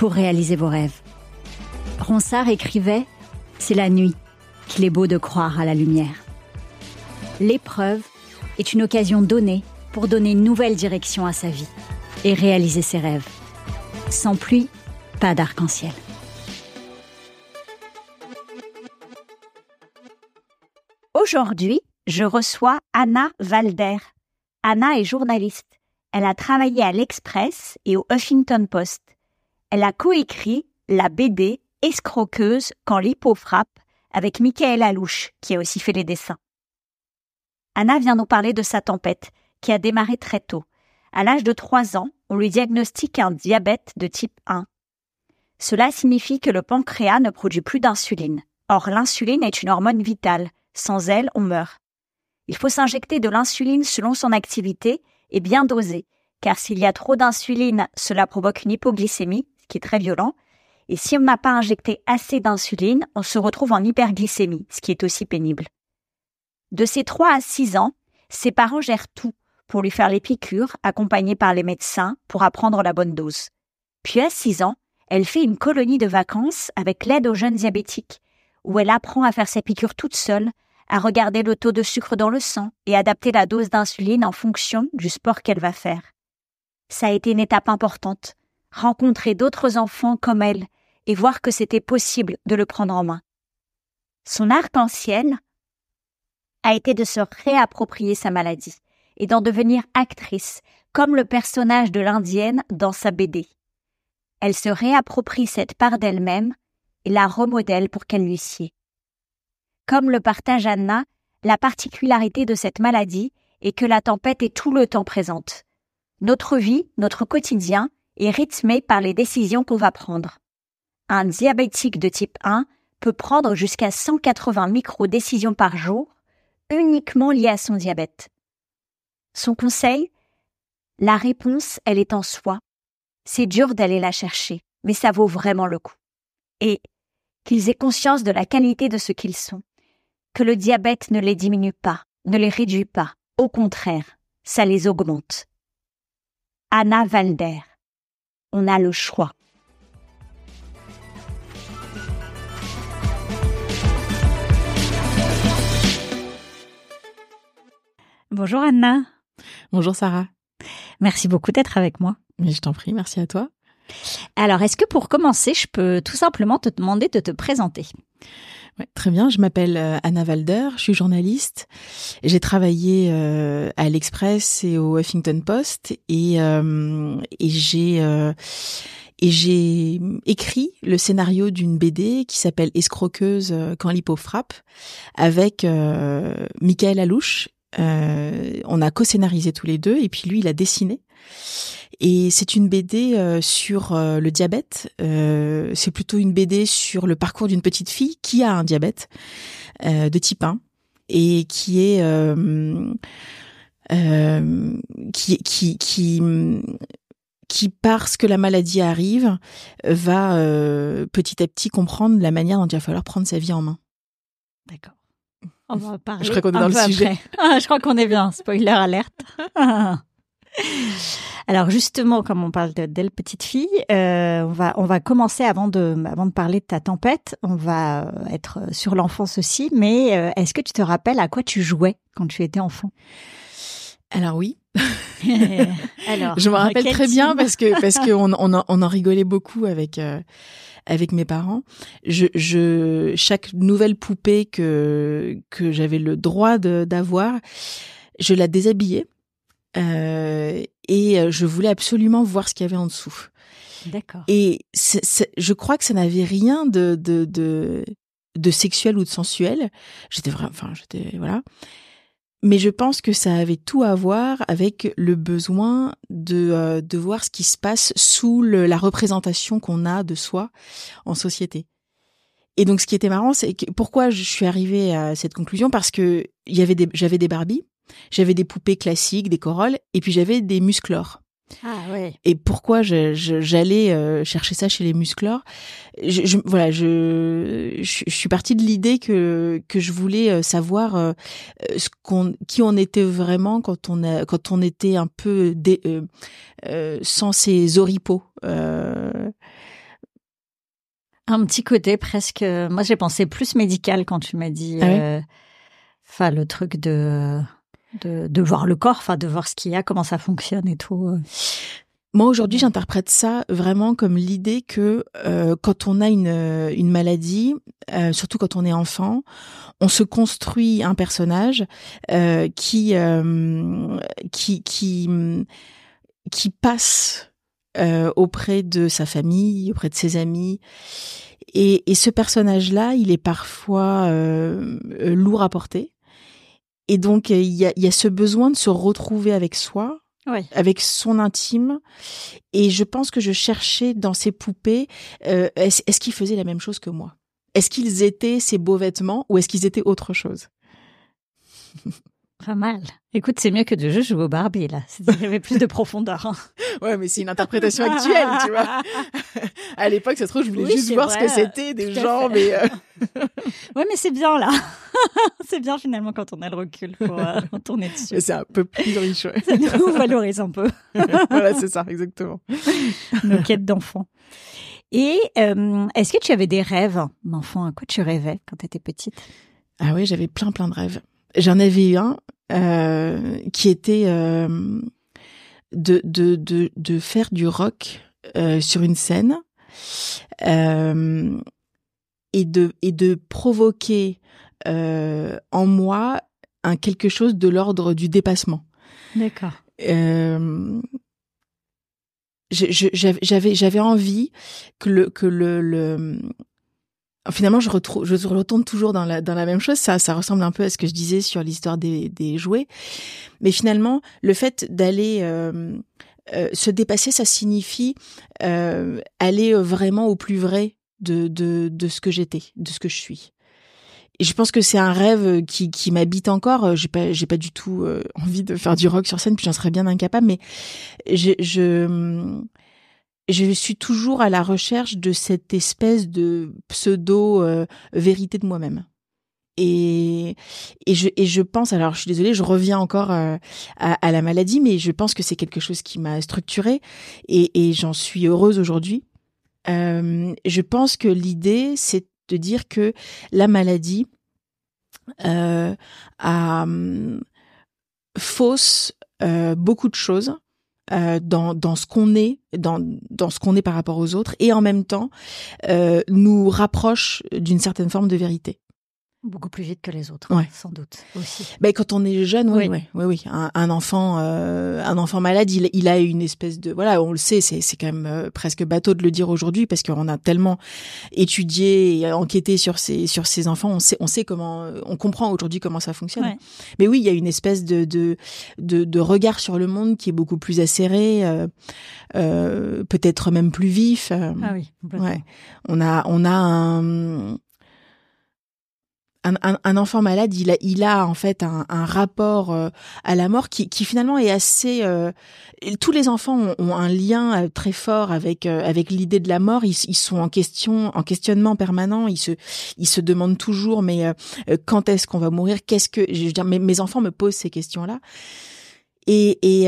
pour réaliser vos rêves. Ronsard écrivait C'est la nuit qu'il est beau de croire à la lumière. L'épreuve est une occasion donnée pour donner une nouvelle direction à sa vie et réaliser ses rêves. Sans pluie, pas d'arc-en-ciel. Aujourd'hui, je reçois Anna Valder. Anna est journaliste. Elle a travaillé à l'Express et au Huffington Post. Elle a coécrit la BD Escroqueuse quand l'hippo frappe avec Michael Alouche, qui a aussi fait les dessins. Anna vient nous parler de sa tempête, qui a démarré très tôt. À l'âge de 3 ans, on lui diagnostique un diabète de type 1. Cela signifie que le pancréas ne produit plus d'insuline. Or, l'insuline est une hormone vitale. Sans elle, on meurt. Il faut s'injecter de l'insuline selon son activité et bien dosée, car s'il y a trop d'insuline, cela provoque une hypoglycémie, qui est très violent, et si on n'a pas injecté assez d'insuline, on se retrouve en hyperglycémie, ce qui est aussi pénible. De ses 3 à 6 ans, ses parents gèrent tout pour lui faire les piqûres, accompagnés par les médecins, pour apprendre la bonne dose. Puis à 6 ans, elle fait une colonie de vacances avec l'aide aux jeunes diabétiques, où elle apprend à faire ses piqûres toute seule, à regarder le taux de sucre dans le sang et adapter la dose d'insuline en fonction du sport qu'elle va faire. Ça a été une étape importante, rencontrer d'autres enfants comme elle et voir que c'était possible de le prendre en main. Son arc-en-ciel a été de se réapproprier sa maladie et d'en devenir actrice, comme le personnage de l'indienne dans sa BD. Elle se réapproprie cette part d'elle-même et la remodèle pour qu'elle lui sied. Comme le partage Anna, la particularité de cette maladie est que la tempête est tout le temps présente. Notre vie, notre quotidien, est rythmé par les décisions qu'on va prendre. Un diabétique de type 1 peut prendre jusqu'à 180 micro-décisions par jour, uniquement liées à son diabète. Son conseil La réponse, elle est en soi. C'est dur d'aller la chercher, mais ça vaut vraiment le coup. Et qu'ils aient conscience de la qualité de ce qu'ils sont que le diabète ne les diminue pas, ne les réduit pas. Au contraire, ça les augmente. Anna Valder. On a le choix. Bonjour Anna. Bonjour Sarah. Merci beaucoup d'être avec moi. Mais je t'en prie, merci à toi. Alors, est-ce que pour commencer, je peux tout simplement te demander de te présenter? Très bien, je m'appelle euh, Anna Valder, je suis journaliste. J'ai travaillé euh, à l'Express et au Huffington Post et, euh, et j'ai j'ai écrit le scénario d'une BD qui s'appelle Escroqueuse quand l'hippo frappe avec Michael Alouche. On a co-scénarisé tous les deux et puis lui il a dessiné. Et c'est une BD euh, sur euh, le diabète. Euh, c'est plutôt une BD sur le parcours d'une petite fille qui a un diabète de type 1 et qui est qui qui qui qui parce que la maladie arrive va petit à petit comprendre la manière dont il va falloir prendre sa vie en main. D'accord. On va parler. Je crois qu'on est dans le sujet. Ah, je crois qu'on est bien. Spoiler alerte. Alors justement, comme on parle d'elle petite fille, euh, on va on va commencer avant de avant de parler de ta tempête, on va euh, être sur l'enfance aussi. Mais euh, est-ce que tu te rappelles à quoi tu jouais quand tu étais enfant? Alors oui. Alors, je me rappelle très bien parce que parce que on, on, en, on en rigolait beaucoup avec avec mes parents. Je, je chaque nouvelle poupée que que j'avais le droit d'avoir, je la déshabillais euh, et je voulais absolument voir ce qu'il y avait en dessous. D'accord. Et je crois que ça n'avait rien de, de, de, de sexuel ou de sensuel. J'étais vraiment, enfin, j'étais, voilà. Mais je pense que ça avait tout à voir avec le besoin de, euh, de voir ce qui se passe sous la représentation qu'on a de soi en société. Et donc, ce qui était marrant, c'est que pourquoi je suis arrivée à cette conclusion? Parce que j'avais des Barbies, j'avais des poupées classiques, des corolles, et puis j'avais des musclores. Ah ouais. Et pourquoi j'allais euh, chercher ça chez les musclores? Je, je, Voilà, je, je, suis partie de l'idée que que je voulais euh, savoir euh, ce qu'on qui on était vraiment quand on a quand on était un peu dé, sans ces oripeaux. Un petit côté presque. Moi, j'ai pensé plus médical quand tu m'as dit. Ah enfin, le truc de de, de voir le corps, enfin de voir ce qu'il y a, comment ça fonctionne et tout. Euh. Moi aujourd'hui, j'interprète ça vraiment comme l'idée que euh, quand on a une, une maladie, euh, surtout quand on est enfant, on se construit un personnage euh, qui, euh, qui qui qui passe auprès de sa famille, auprès de ses amis. Et, et ce personnage-là, il est parfois lourd à porter. Et donc, il y a, y a, ce besoin de se retrouver avec soi, avec son intime. Et je pense que je cherchais dans ces poupées, euh, est-ce qu'ils faisaient la même chose que moi? Est-ce qu'ils étaient ces beaux vêtements ou est-ce qu'ils étaient autre chose? Pas mal. Écoute, c'est mieux que de juste jouer au Barbie, là. Il y avait plus de profondeur. Hein. Ouais, mais c'est une interprétation actuelle, tu vois. à l'époque, ça se trouve, je voulais juste voir ce que c'était des gens, mais... Euh... ouais, mais c'est bien, là. c'est bien, finalement, quand on a le recul pour euh, tourner dessus. C'est un peu plus riche, ouais. ça nous valorise un peu. voilà, c'est ça, exactement. Nos quêtes d'enfant. Et euh, est-ce que tu avais des rêves d'enfant? À quoi tu rêvais quand tu étais petite? Ah oui, j'avais plein, plein de rêves. J'en avais eu un euh, qui était euh, de, de, de, de, faire du rock euh, sur une scène euh, et, de, et de provoquer euh, en moi un quelque chose de l'ordre du dépassement. D'accord. j'avais j'avais envie que le que le, le finalement, je retourne toujours dans la même chose. Ça, ressemble un peu à ce que je disais sur l'histoire des, jouets. Mais finalement, le fait d'aller euh, euh, se dépasser, ça signifie euh, aller vraiment au plus vrai de de de ce que j'étais, de ce que je suis. Et je pense que c'est un rêve qui, qui m'habite encore. J'ai pas, j'ai pas du tout envie de faire du rock sur scène, puis j'en serais bien incapable. Mais je, je je suis toujours à la recherche de cette espèce de pseudo euh, vérité de moi-même. Et, je, pense, alors je suis désolée, je reviens encore euh, à, la maladie, mais je pense que c'est quelque chose qui m'a structurée et, j'en suis heureuse aujourd'hui. Euh, je pense que l'idée, c'est de dire que la maladie a, hum, fausse beaucoup de choses euh, dans, dans ce qu'on est, dans, dans ce qu'on est par rapport aux autres, et en même temps euh, nous rapproche d'une certaine forme de vérité. Beaucoup plus vite que les autres, sans doute aussi. Ben, quand on est jeune, oui, oui, oui, oui. Un, enfant, euh, un enfant malade, il, il, a une espèce de, voilà, on le sait, c'est, c'est quand même euh, presque bateau de le dire aujourd'hui parce qu'on a tellement étudié et enquêté sur ces, sur ces enfants, on sait, on sait comment, on comprend aujourd'hui comment ça fonctionne. Mais oui, il y a une espèce de, de, de, de, regard sur le monde qui est beaucoup plus acéré, euh, euh peut-être même plus vif. ah oui, ouais. On a, on a un un, un, enfant malade, il a, il a en fait un, un rapport euh, à la mort qui, qui finalement est assez. Euh, tous les enfants ont, un lien euh, très fort avec avec l'idée de la mort. Ils, ils, sont en question, en questionnement permanent. Ils se ils se demandent toujours, mais quand est-ce qu'on va mourir? Qu'est-ce que je veux dire mes, mes enfants me posent ces questions-là. Et et,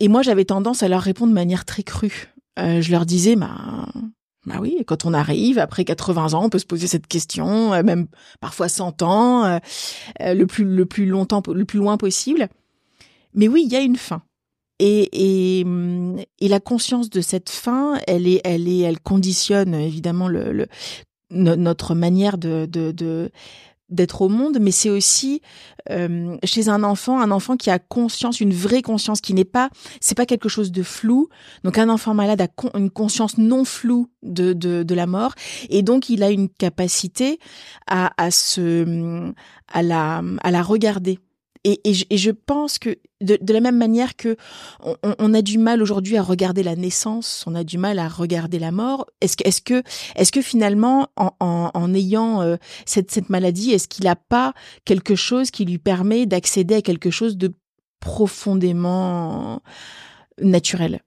et moi j'avais tendance à leur répondre de manière très crue. je leur disais, bah bah oui, quand on arrive après 80 ans, on peut se poser cette question, euh, même parfois 100 ans, euh, euh, le plus le plus longtemps, le plus loin possible. Mais oui, il y a une fin. Et, et, et la conscience de cette fin, elle est, elle est, elle conditionne évidemment le, le notre manière de, de, de d'être au monde, mais c'est aussi euh, chez un enfant, un enfant qui a conscience, une vraie conscience, qui n'est pas, c'est pas quelque chose de flou. Donc un enfant malade a une conscience non floue de, de, de la mort, et donc il a une capacité à, à se, à la, à la regarder et, et, je, et, je, pense que de, de, la même manière que on, on a du mal aujourd'hui à regarder la naissance, on a du mal à regarder la mort. Est-ce que, est-ce que, est-ce que finalement, en, en, en ayant euh, cette, cette maladie, est-ce qu'il n'a pas quelque chose qui lui permet d'accéder à quelque chose de profondément naturel?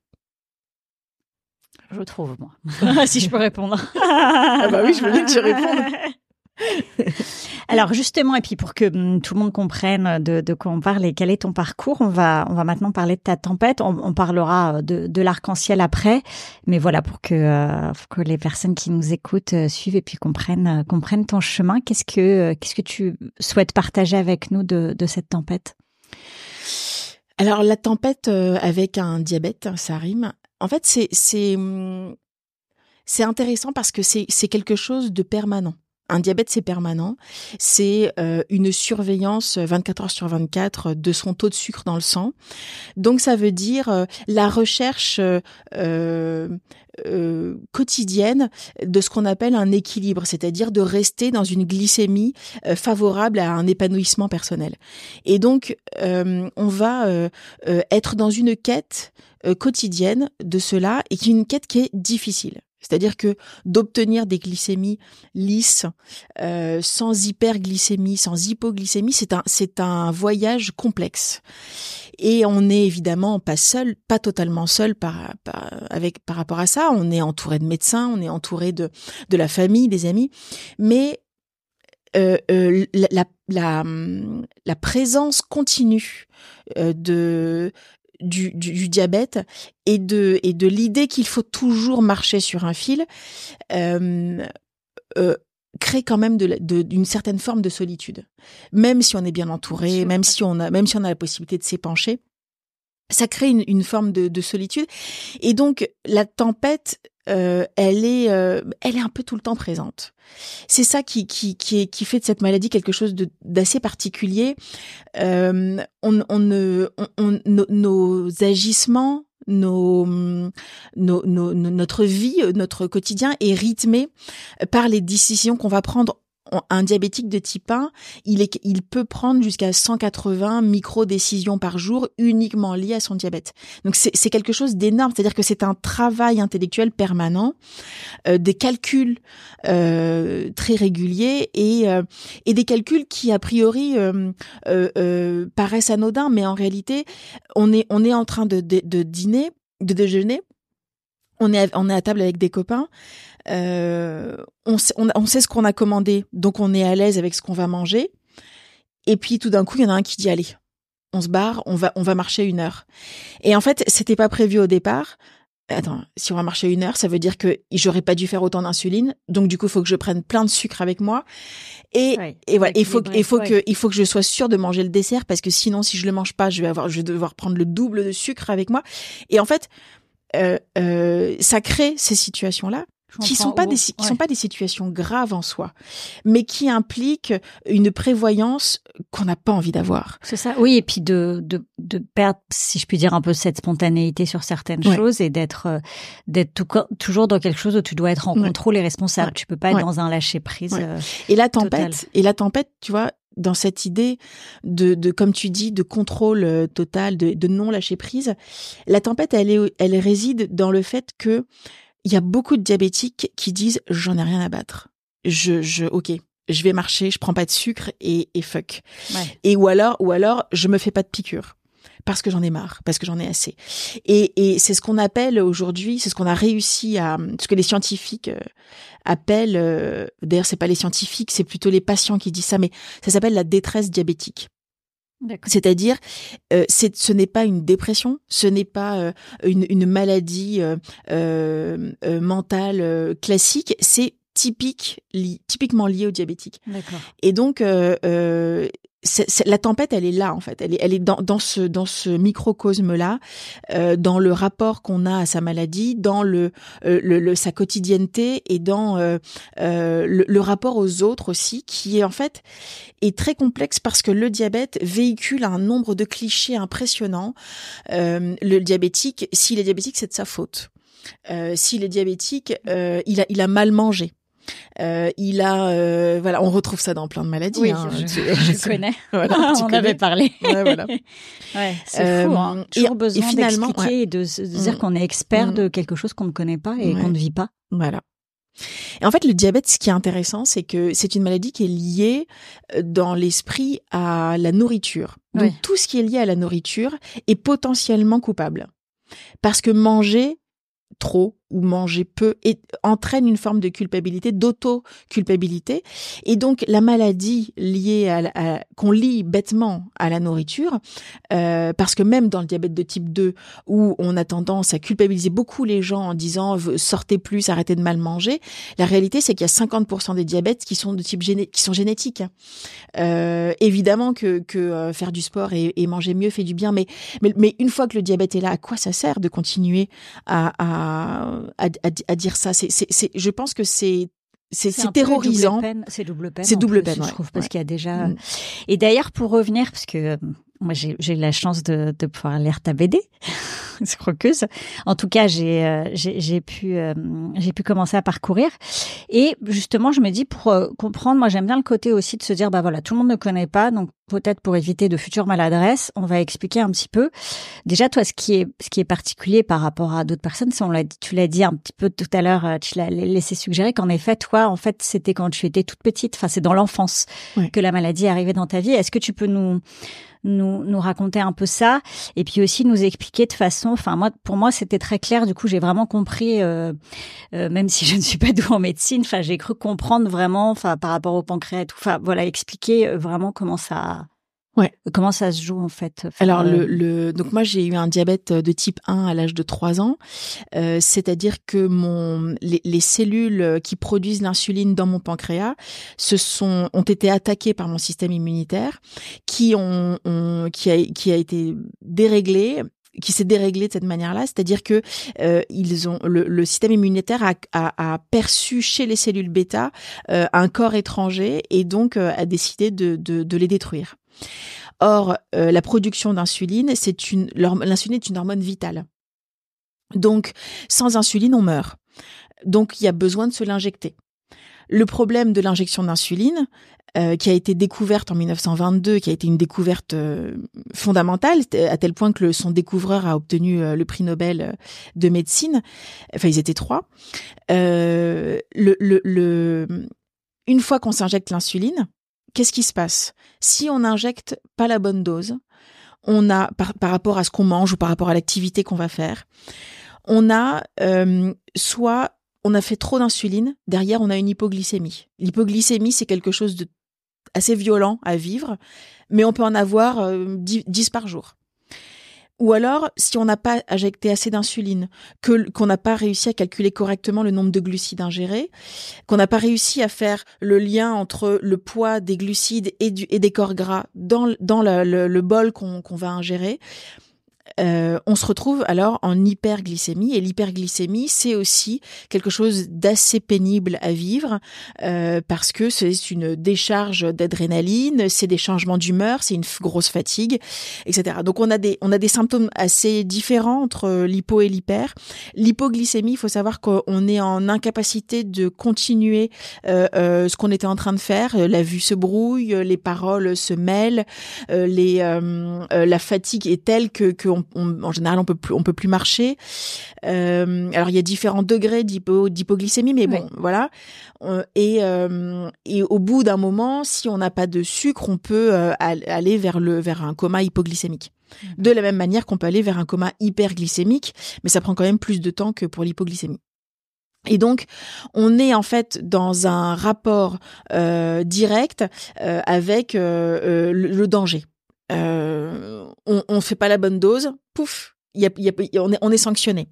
Je trouve moi, si je peux répondre. ah bah oui, je veux bien que tu répondes. Alors justement, et puis pour que hum, tout le monde comprenne de, quoi on parle et quel est ton parcours, on va on va maintenant parler de ta tempête. On, parlera de, de l'arc-en-ciel après, mais voilà pour que euh, les personnes qui nous écoutent euh, suivent et puis comprennent euh, ton chemin. Qu'est-ce que qu'est-ce que tu souhaites partager avec nous de, de cette tempête? Alors la tempête avec un diabète, ça rime. En fait, c'est c'est hum, c'est intéressant parce que c'est c'est quelque chose de permanent. Un diabète, c'est permanent. C'est euh, une surveillance 24 heures sur 24 de son taux de sucre dans le sang. Donc, ça veut dire euh, la recherche euh, quotidienne de ce qu'on appelle un équilibre, c'est-à-dire de rester dans une glycémie favorable à un épanouissement personnel. Et donc, on va être dans une quête quotidienne de cela et qui est une quête qui est difficile. C'est-à-dire que d'obtenir des glycémies lisses, euh, sans hyperglycémie, sans hypoglycémie, c'est un voyage complexe. Et on n'est évidemment pas seul, pas totalement seul par, avec par rapport à ça. On est entouré de médecins, on est entouré de la famille, des amis, mais euh, euh, la, la, présence continue de du, du, diabète et de, et de l'idée qu'il faut toujours marcher sur un fil euh, euh, crée quand même d'une de, d'une certaine forme de solitude. Même si on est bien entouré, même si on a, même si on a la possibilité de s'épancher, ça crée une, une forme de, de, solitude. Et donc la tempête, euh, elle est, euh, elle est un peu tout le temps présente. C'est ça qui, qui, qui, qui fait de cette maladie quelque chose d'assez particulier. Euh, on, on, ne, on, nos agissements, nos, nos, nos, notre vie, notre quotidien est rythmé par les décisions qu'on va prendre un diabétique de type 1, il, est, il peut prendre jusqu'à 180 micro-décisions par jour uniquement liées à son diabète. Donc c'est quelque chose d'énorme, c'est-à-dire que c'est un travail intellectuel permanent, euh, des calculs euh, très réguliers et, euh, et des calculs qui a priori paraissent anodins, mais en réalité on est, on est en train de, de, de dîner, de déjeuner, on est, on est à table avec des copains. Euh, on, sait, on, sait ce qu'on a commandé, donc on est à l'aise avec ce qu'on va manger. Et puis tout d'un coup, il y en a un qui dit allez, on se barre, on va, on va marcher une heure. Et en fait, c'était pas prévu au départ. Attends, si on va marcher une heure, ça veut dire que j'aurais pas dû faire autant d'insuline. Donc du coup, il faut que je prenne plein de sucre avec moi. Et, et voilà, il faut, il faut que, il faut que je sois sûre de manger le dessert parce que sinon, si je le mange pas, je vais avoir, je vais devoir prendre le double de sucre avec moi. Et en fait, euh, euh, ça crée ces situations-là qui sont pas des qui sont pas des situations graves en soi, mais qui impliquent une prévoyance qu'on n'a pas envie d'avoir. C'est ça. Oui, et puis de, de de perdre, si je puis dire, un peu cette spontanéité sur certaines choses et d'être euh, d'être toujours dans quelque chose où tu dois être en contrôle et responsable. Tu peux pas être dans un lâcher prise. Euh, et la tempête, et la tempête, tu vois, dans cette idée de, de comme tu dis, de contrôle euh, total, de, de non lâcher prise. La tempête, elle est, elle réside dans le fait que il y a beaucoup de diabétiques qui disent j'en ai rien à battre. Je, je, ok, je vais marcher, je prends pas de sucre et, et fuck. Et ou alors, ou alors, je me fais pas de piqûre parce que j'en ai marre, parce que j'en ai assez. Et, et c'est ce qu'on appelle aujourd'hui, c'est ce qu'on a réussi à, ce que les scientifiques euh, appellent. Euh, D'ailleurs, c'est pas les scientifiques, c'est plutôt les patients qui disent ça, mais ça s'appelle la détresse diabétique. C'est-à-dire, euh, ce n'est pas une dépression, ce n'est pas euh, une, une, maladie euh, euh, euh mentale classique, c'est typique, li, typiquement lié au diabétique. Et donc, la tempête, elle est là en fait. Elle est, dans, ce microcosme là, euh, dans le rapport qu'on a à sa maladie, dans le, euh, sa quotidienneté et dans euh, le, rapport aux autres aussi, qui est en fait est très complexe parce que le diabète véhicule un nombre de clichés impressionnants. le diabétique, s'il est diabétique, c'est de sa faute. s'il est diabétique, il a mal mangé. Euh, il a, euh, voilà, on retrouve ça dans plein de maladies. Oui, hein, je, connais. Voilà, on avait parlé. Ouais, voilà. ouais, c'est fou. Hein. Euh, Toujours besoin d'expliquer et de, de dire mm. qu'on est expert mm. de quelque chose qu'on ne connaît pas et qu'on ne vit pas. Voilà. Et en fait, le diabète, ce qui est intéressant, c'est que c'est une maladie qui est liée euh, dans l'esprit à la nourriture. Donc tout ce qui est lié à la nourriture est potentiellement coupable. Parce que manger trop ou manger peu et entraîne une forme de culpabilité, d'auto-culpabilité. Et donc la maladie liée à, qu'on lie bêtement à la nourriture, euh, parce que même dans le diabète de type 2, où on a tendance à culpabiliser beaucoup les gens en disant sortez plus, arrêtez de mal manger, la réalité c'est qu'il y a 50% des diabètes qui sont de type géné qui sont génétiques. Euh, évidemment que, que euh, faire du sport et, et, manger mieux fait du bien, mais, mais, mais une fois que le diabète est là, à quoi ça sert de continuer à, à à, dire ça. C'est, c'est, je pense que c'est c'est, terrorisant. C'est double peine. C'est double peine, je trouve, parce qu'il y a déjà. Mm. Et d'ailleurs, pour revenir, parce que euh, moi j'ai, eu la chance de, de pouvoir lire ta BD. croqueuse. En tout cas, j'ai euh, j'ai pu euh, j'ai pu commencer à parcourir et justement, je me dis pour euh, comprendre, moi j'aime bien le côté aussi de se dire bah voilà, tout le monde ne connaît pas, donc peut-être pour éviter de futures maladresses, on va expliquer un petit peu. Déjà, toi, ce qui est ce qui est particulier par rapport à d'autres personnes, c'est on l'a tu l'as dit un petit peu tout à l'heure, tu l'as laissé suggérer qu'en effet, toi, en fait, c'était quand tu étais toute petite, enfin c'est dans l'enfance que la maladie est arrivée dans ta vie. Est-ce que tu peux nous nous, nous raconter un peu ça et puis aussi nous expliquer de façon, enfin moi pour moi c'était très clair. Du coup j'ai vraiment compris, euh, euh, même si je ne suis pas douée en médecine, enfin j'ai cru comprendre vraiment, enfin par rapport au pancréas, enfin voilà expliquer euh, vraiment comment ça Ouais. Comment ça se joue en fait? Alors le, le, donc moi j'ai eu un diabète de type 1 à l'âge de 3 ans, euh, c'est-à-dire que mon les, les, cellules qui produisent l'insuline dans mon pancréas se sont ont été attaquées par mon système immunitaire qui ont, ont qui a qui a été déréglé qui s'est déréglé de cette manière-là, c'est-à-dire que euh, ils ont le, le, système immunitaire a, a, a, perçu chez les cellules bêta euh, un corps étranger et donc euh, a décidé de, de, de les détruire. Or, euh, la production d'insuline, c'est une l'insuline est une hormone vitale. Donc, sans insuline, on meurt. Donc, il y a besoin de se l'injecter. Le problème de l'injection d'insuline, euh, qui a été découverte en 1922, qui a été une découverte euh, fondamentale, à tel point que son découvreur a obtenu le prix Nobel de médecine. Enfin, ils étaient trois. une fois qu'on s'injecte l'insuline, qu'est-ce qui se passe? Si on n'injecte pas la bonne dose, on a par, rapport à ce qu'on mange ou par rapport à l'activité qu'on va faire, on a euh, soit on a fait trop d'insuline, derrière on a une hypoglycémie. L'hypoglycémie c'est quelque chose de assez violent à vivre, mais on peut en avoir 10 euh, par jour. Ou alors, si on n'a pas injecté assez d'insuline, que qu'on n'a pas réussi à calculer correctement le nombre de glucides ingérés, qu'on n'a pas réussi à faire le lien entre le poids des glucides et, des corps gras dans, le, bol qu'on va ingérer, euh, on se retrouve alors en hyperglycémie et l'hyperglycémie c'est aussi quelque chose d'assez pénible à vivre euh, parce que c'est une décharge d'adrénaline, c'est des changements d'humeur, c'est une grosse fatigue, etc. Donc on a des on a des symptômes assez différents entre l'hypo et l'hyper. L'hypoglycémie, il faut savoir qu'on est en incapacité de continuer euh, euh, ce qu'on était en train de faire. La vue se brouille, les paroles se mêlent, euh, les la fatigue est telle que, que en général, on peut plus, on peut plus marcher. Euh, alors, il y a différents degrés d'hypoglycémie, mais bon, voilà. Euh, et, euh, et au bout d'un moment, si on n'a pas de sucre, on peut aller vers le vers un coma hypoglycémique. De la même manière qu'on peut aller vers un coma hyperglycémique, mais ça prend quand même plus de temps que pour l'hypoglycémie. Et donc, on est en fait dans un rapport direct avec le, danger euh, on, on fait pas la bonne dose, pouf, on, est, on est sanctionné.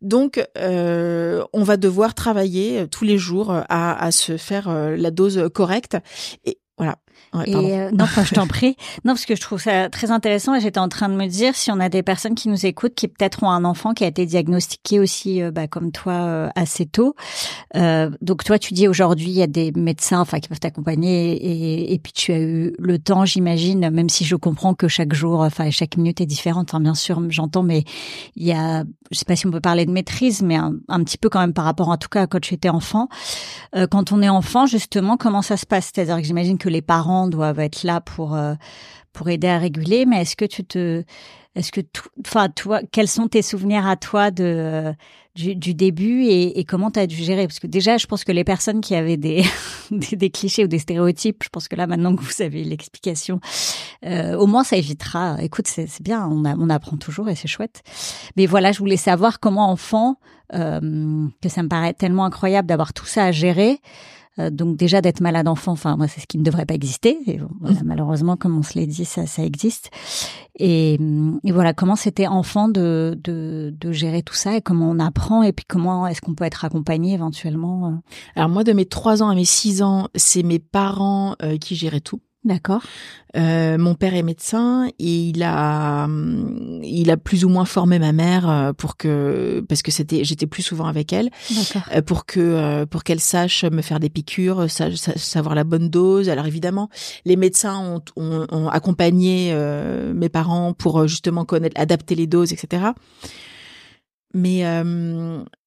Donc, euh, on va devoir travailler tous les jours à, à se faire euh, la dose correcte. Et voilà. Et euh, non, enfin, je t'en prie. Non, parce que je trouve ça très intéressant et j'étais en train de me dire si on a des personnes qui nous écoutent qui peut-être ont un enfant qui a été diagnostiqué aussi, euh, bah, comme toi, euh, assez tôt. donc toi, tu dis aujourd'hui il y a des médecins, enfin, qui peuvent t'accompagner et, et, puis tu as eu le temps, j'imagine, même si je comprends que chaque jour, enfin, chaque minute est différente. Enfin, bien sûr, j'entends, mais il y a, je sais pas si on peut parler de maîtrise, mais un, un petit peu quand même par rapport, en tout cas, quand tu étais enfant. quand on est enfant, justement, comment ça se passe? C'est-à-dire que j'imagine que les parents doivent être là pour euh, pour aider à réguler. Mais est-ce que tu te, est-ce que, enfin, toi, quels sont tes souvenirs à toi de euh, du, début et, et comment tu as dû gérer? Parce que déjà, je pense que les personnes qui avaient des, des, clichés ou des stéréotypes, je pense que là, maintenant que vous avez l'explication, euh, au moins ça évitera. Écoute, c'est bien, on, on apprend toujours et c'est chouette. Mais voilà, je voulais savoir comment enfant, que ça me paraît tellement incroyable d'avoir tout ça à gérer. Euh, donc déjà d'être malade enfant, enfin moi c'est ce qui ne devrait pas exister. Et voilà, mmh. malheureusement, comme on se l'a dit, ça, ça existe. Et, et voilà comment c'était enfant de, de, de gérer tout ça et comment on apprend et puis comment est-ce qu'on peut être accompagné éventuellement. Euh? Alors moi de mes trois ans à mes six ans, c'est mes parents euh, qui géraient tout. D'accord. Euh, mon père est médecin et il a il a plus ou moins formé ma mère euh, pour que parce que c'était j'étais plus souvent avec elle euh, pour que euh, pour qu'elle sache me faire des piqûres, savoir la bonne dose. Alors évidemment, les médecins ont, ont, ont accompagné mes parents pour justement connaître adapter les doses, etc. Mais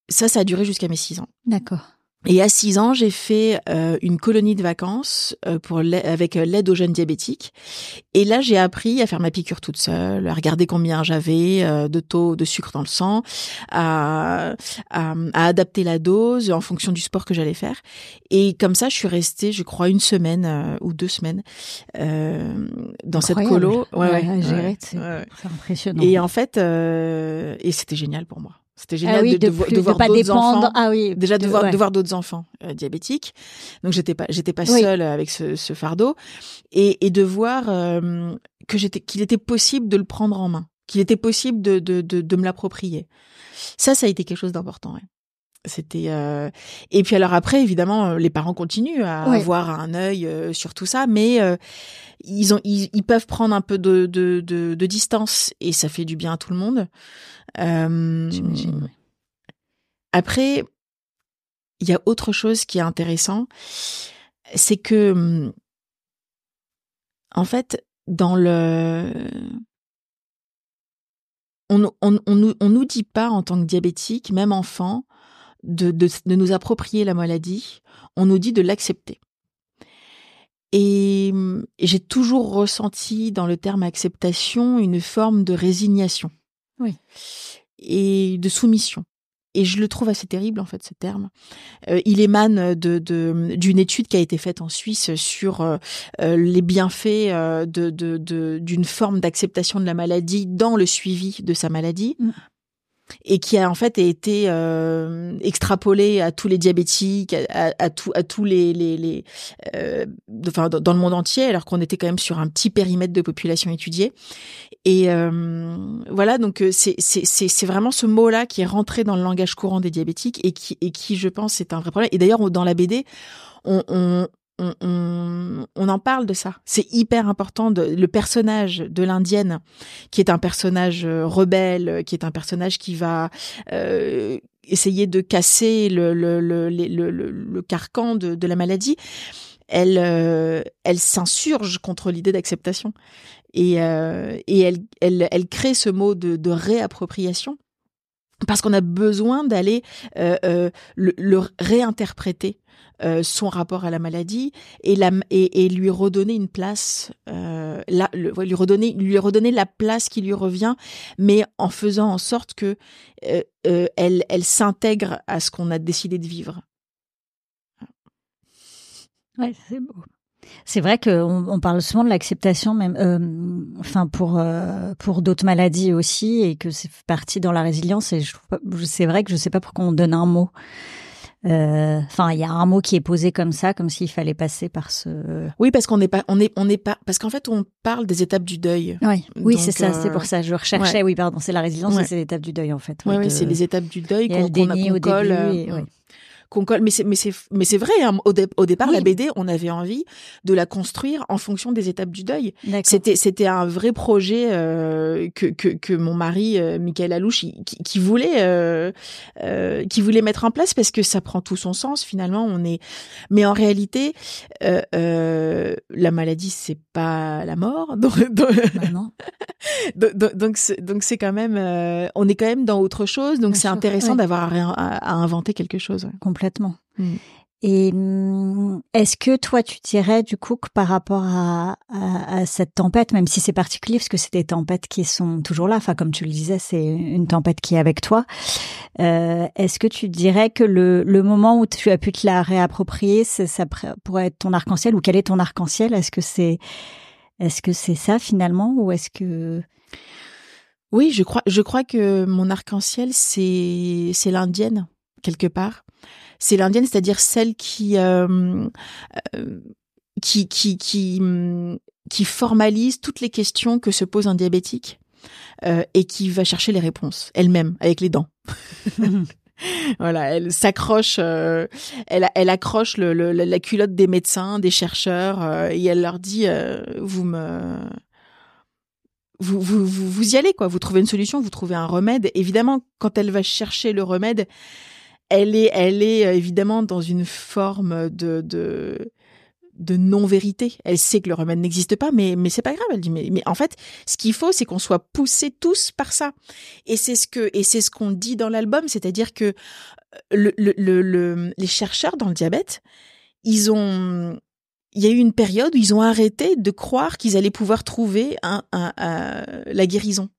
ça, ça a duré jusqu'à mes six ans. D'accord. Et à 6 ans, j'ai fait euh, une colonie de vacances euh, pour avec euh, l'aide aux jeunes diabétiques. Et là, j'ai appris à faire ma piqûre toute seule, à regarder combien j'avais de taux de sucre dans le sang, à, à, à, adapter la dose en fonction du sport que j'allais faire. Et comme ça, je suis restée, je crois, une semaine ou deux semaines dans cette colo. Ouais, ouais, c'est impressionnant. Et en fait, et c'était génial pour moi. C'était génial de, de, voir d'autres enfants. Ah oui, déjà de, voir, de voir d'autres enfants euh, diabétiques. Donc j'étais pas j'étais pas seule avec ce, ce fardeau et, et, de voir euh, que j'étais qu'il était possible de le prendre en main, qu'il était possible de de, de, de me l'approprier. Ça, ça a été quelque chose d'important. Ouais. C'était euh... et puis alors après évidemment euh, les parents continuent à avoir un œil sur tout ça, mais ils ont ils, ils, peuvent prendre un peu de, de, de, de distance et ça fait du bien à tout le monde. Euh, après, il y a autre chose qui est intéressant, c'est que, en fait, dans le, on, on, on, on nous dit pas en tant que diabétique, même enfant, de, de, de nous approprier la maladie. On nous dit de l'accepter. Et, et j'ai toujours ressenti dans le terme acceptation une forme de résignation. Oui. Et de soumission. Et je le trouve assez terrible en fait ce terme. Euh, il émane de d'une étude qui a été faite en Suisse sur euh, euh, les bienfaits de d'une de, forme d'acceptation de la maladie dans le suivi de sa maladie. Mm et qui a en fait été euh, extrapolé à tous les diabétiques, à, à, à, tous les, les, les euh, enfin dans le monde entier, alors qu'on était quand même sur un petit périmètre de population étudiée. Et euh, voilà, donc euh, c'est c'est c'est vraiment ce mot-là qui est rentré dans le langage courant des diabétiques et qui et qui je pense est un vrai problème. Et d'ailleurs dans la BD, on, on, on, en parle de ça. C'est hyper important. Le personnage de l'indienne, qui est un personnage euh, rebelle, qui est un personnage qui va euh, essayer de casser le, carcan de, la maladie, elle, euh, elle s'insurge contre l'idée d'acceptation. Et, elle, crée ce mot de, réappropriation parce qu'on a besoin d'aller le, le, réinterpréter euh, son rapport à la maladie et, lui redonner une place, euh, la, lui redonner lui redonner la place qui lui revient, mais en faisant en sorte que euh, elle, elle s'intègre à ce qu'on a décidé de vivre. Ouais, c'est beau. C'est vrai qu'on on parle souvent de l'acceptation, même, enfin pour pour d'autres maladies aussi, et que c'est parti dans la résilience. Et c'est vrai que je sais pas pourquoi on donne un mot. Euh, enfin, il y a un mot qui est posé comme ça, comme s'il fallait passer par ce. Oui, parce qu'on n'est pas, on est, on n'est pas, parce qu'en fait, on parle des étapes du deuil. Oui, oui, c'est ça, c'est pour euh, ça. Je recherchais. Oui, pardon, c'est la résilience, c'est les étapes du deuil en fait. Oui, c'est les étapes du deuil qu'on qu colle. Qu'on colle. Mais c'est mais c'est mais c'est vrai. Hein. Au, au, départ, la BD, on avait envie de la construire en fonction des étapes du deuil. C'était c'était un vrai projet euh, que, que que mon mari euh, Michael Alouche qui, qui voulait euh, euh, qui voulait mettre en place parce que ça prend tout son sens. Finalement, on est. Mais en réalité, la maladie, c'est pas la mort. Donc, donc, bah non. donc c'est quand même. on est quand même dans autre chose. Donc c'est intéressant d'avoir à, à, inventer quelque chose. Complètement. Mm. Et mm, est-ce que toi, tu dirais du coup que par rapport à, à, cette tempête, même si c'est particulier, parce que c'est des tempêtes qui sont toujours là, enfin comme tu le disais, c'est une tempête qui est avec toi, euh, est-ce que tu dirais que le, le moment où tu as pu te la réapproprier, ça pourrait être ton arc-en-ciel, ou quel est ton arc-en-ciel? Est-ce que c'est est-ce que c'est ça finalement, ou est-ce que oui, je crois, je crois que mon arc-en-ciel, c'est, c'est l'indienne, quelque part. C'est l'indienne, c'est-à-dire celle qui, euh, euh, qui, qui, qui, qui formalise toutes les questions que se pose un diabétique euh, et qui va chercher les réponses elle-même avec les dents. voilà, elle s'accroche, elle, elle accroche le, la culotte des médecins, des chercheurs, et elle leur dit vous me vous, vous, vous, y allez, quoi. Vous trouvez une solution, vous trouvez un remède. Évidemment, quand elle va chercher le remède, elle est, elle est euh, évidemment dans une forme de, de, de non-vérité. Elle sait que le remède n'existe pas, mais, mais c'est pas grave. Elle dit, mais, mais en fait, ce qu'il faut, c'est qu'on soit poussés tous par ça. Et c'est ce que, et c'est ce qu'on dit dans l'album, c'est-à-dire que euh, le, le, le, les chercheurs dans le diabète, ils ont, il y a eu une période où ils ont arrêté de croire qu'ils allaient pouvoir trouver un, la guérison.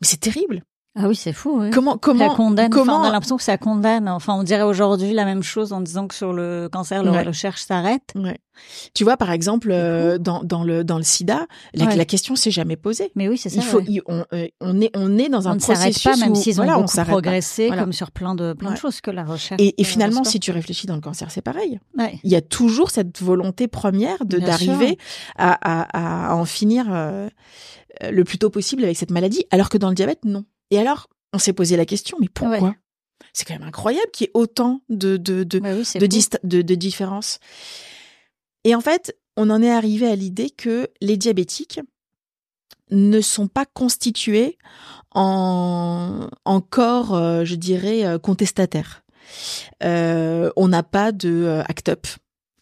Mais c'est terrible. Ah oui, c'est fou. Oui. Comment comment comment on a l'impression que ça condamne. Enfin, on dirait aujourd'hui la même chose en disant que sur le cancer, la recherche s'arrête. Ouais. Tu vois, par exemple, euh, dans, dans le dans le SIDA, la, question s'est jamais posée. Mais oui, c'est ça. Il faut, on, euh, on, est on est dans un on processus pas, même s'ils ont voilà, beaucoup progressé, comme sur plein de plein de choses que la recherche. Et, et finalement, si tu réfléchis dans le cancer, c'est pareil. Il y a toujours cette volonté première de d'arriver à, à, à, en finir euh, le plus tôt possible avec cette maladie, alors que dans le diabète, non. Et alors, on s'est posé la question, mais pourquoi C'est quand même incroyable qu'il y ait autant de de de, bah de, de, différences. Et en fait, on en est arrivé à l'idée que les diabétiques ne sont pas constitués en, en corps, euh, je dirais, euh, contestataires. Euh, on n'a pas de ACT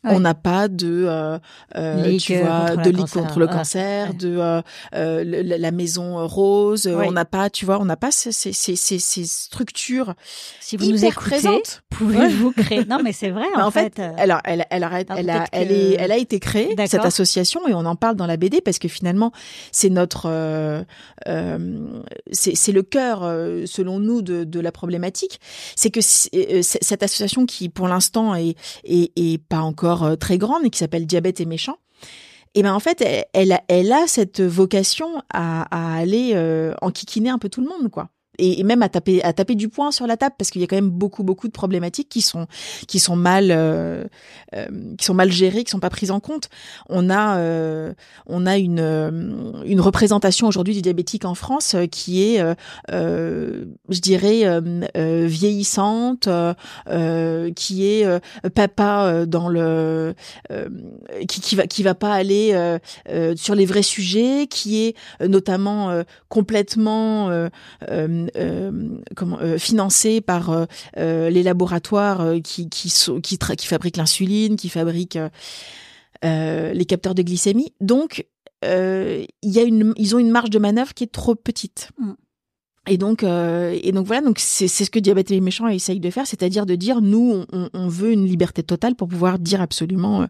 On n'a pas de, euh, euh tu vois, de ligue contre le cancer, de euh, euh la maison rose. On n'a pas, tu vois, on n'a pas ces, ces, ces, ces, structures. Si vous nous écoutez, pouvez-vous créer Non, mais c'est vrai. En, en fait, euh, alors elle, elle, elle, elle, a, elle, est, elle a été créée cette association et on en parle dans la BD parce que finalement, c'est notre, c'est le cœur, selon nous, de, de la problématique. C'est que cette association qui, pour l'instant, est, est, est pas encore euh, très grande et qui s'appelle Diabète et méchant. Et ben en fait, elle, elle, a cette vocation à, aller euh, enquiquiner un peu tout le monde, quoi et, même à taper à taper du poing sur la table parce qu'il y a quand même beaucoup beaucoup de problématiques qui sont qui sont mal euh, euh qui sont mal gérées, qui sont pas prises en compte. On a euh, on a une euh, une représentation aujourd'hui du diabétique en France qui est je dirais vieillissante, qui est papa dans le qui qui va qui va pas aller sur les vrais sujets, qui est notamment complètement euh, comment, euh, financé par euh, les laboratoires qui qui, qui, qui fabriquent l'insuline, qui fabriquent les capteurs de glycémie. Donc y a une, ils ont une marge de manœuvre qui est trop petite. Mm. Et donc, et donc voilà, donc c'est ce que Diabète et méchant essaye de faire, c'est-à-dire de dire nous, on, on, veut une liberté totale pour pouvoir dire absolument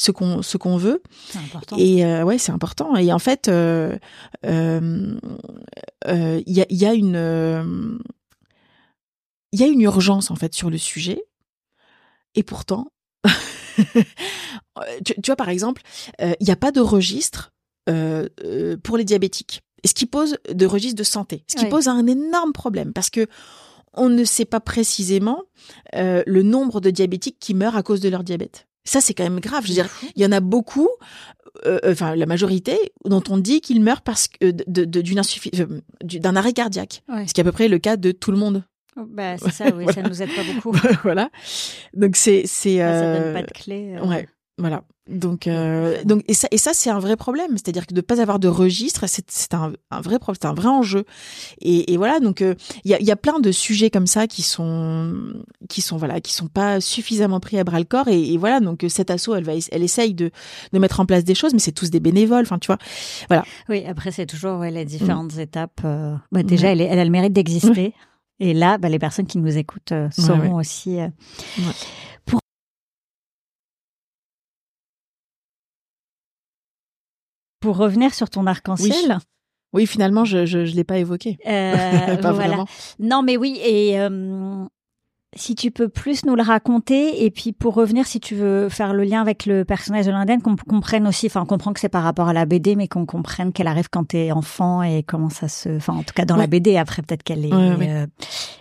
ce qu'on ce qu'on veut. Important. Et euh, ouais, c'est important. Et en fait, euh, euh, il y a, y, a, une il y a une urgence en fait sur le sujet. Et pourtant, tu, tu, vois par exemple, il n'y a pas de registre pour les diabétiques. Ce qui pose de registre de santé, ce qui pose un énorme problème parce que on ne sait pas précisément euh, le nombre de diabétiques qui meurent à cause de leur diabète. Ça, c'est quand même grave. Je veux dire, il y en a beaucoup, euh, euh, enfin la majorité, dont on dit qu'ils meurent parce que de, d'une d'un arrêt cardiaque, ce qui est à peu près le cas de tout le monde. Oh, bah, c'est ça, oui, ça nous aide pas beaucoup. voilà. Donc c'est c'est. Ça donne pas de clé. Ouais. Voilà. Donc, euh, donc et ça, et ça c'est un vrai problème. C'est-à-dire que de pas avoir de registre, c'est un, un, vrai problème, c'est un vrai enjeu. Et, et voilà, donc il y, a, y a plein de sujets comme ça qui sont, qui sont voilà, qui sont pas suffisamment pris à bras le corps. Et, et voilà, donc cet assaut, elle va, elle essaye de, de mettre en place des choses, mais c'est tous des bénévoles. Enfin, tu vois, voilà. Oui, après c'est toujours ouais, les différentes étapes. Euh, bah, déjà, elle, elle, a le mérite d'exister. Et là, bah, les personnes qui nous écoutent euh, sauront aussi. Pour Pour revenir sur ton arc-en-ciel. Oui. finalement, je je l'ai pas évoqué. Euh, pas voilà. Vraiment. Non, mais oui, et euh, si tu peux plus nous le raconter et puis pour revenir si tu veux faire le lien avec le personnage de l'Indienne qu'on comprenne aussi enfin on comprend que c'est par rapport à la BD mais qu'on comprenne qu'elle arrive quand t'es enfant et comment ça se enfin en tout cas dans la BD après peut-être qu'elle est euh,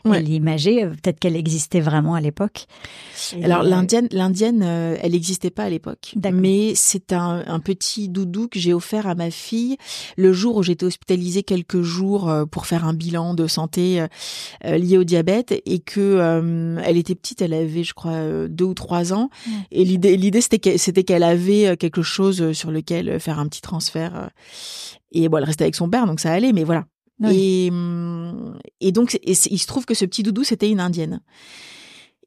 elle est imagée euh, peut-être qu'elle existait vraiment à l'époque. Alors l'indienne l'indienne euh, elle n'existait pas à l'époque mais c'est un, un, petit doudou que j'ai offert à ma fille. Le jour où j'étais hospitalisée quelques jours pour faire un bilan de santé lié au diabète et que euh, elle était petite, elle avait, je crois, euh, deux ou trois ans. Et l'idée, l'idée, c'était c'était qu'elle avait euh, quelque chose sur lequel faire un petit transfert. Et bon, elle restait avec son père, donc ça allait. Mais voilà. Et, hum, et donc, il se trouve que ce petit doudou, c'était une indienne.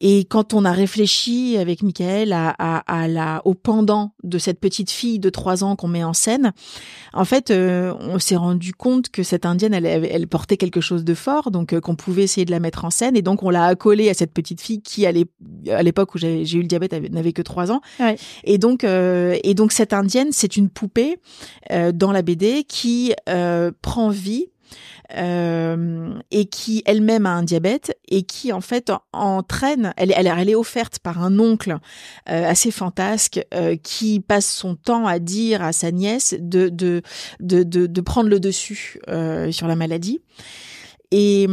Et quand on a réfléchi avec Michael à, à, à, la, au pendant de cette petite fille de trois ans qu'on met en scène, en fait, euh, on s'est rendu compte que cette indienne, elle, elle portait quelque chose de fort, donc euh, qu'on pouvait essayer de la mettre en scène. Et donc, on l'a accolée à cette petite fille qui, à l'époque où j'ai eu le diabète, n'avait que trois ans. Ouais. Et donc, euh, et donc cette indienne, c'est une poupée dans la BD qui prend vie euh, et qui elle-même a un diabète et qui en fait entraîne, elle, est offerte par un oncle euh, assez fantasque euh, qui passe son temps à dire à sa nièce de prendre le dessus sur la maladie. Et,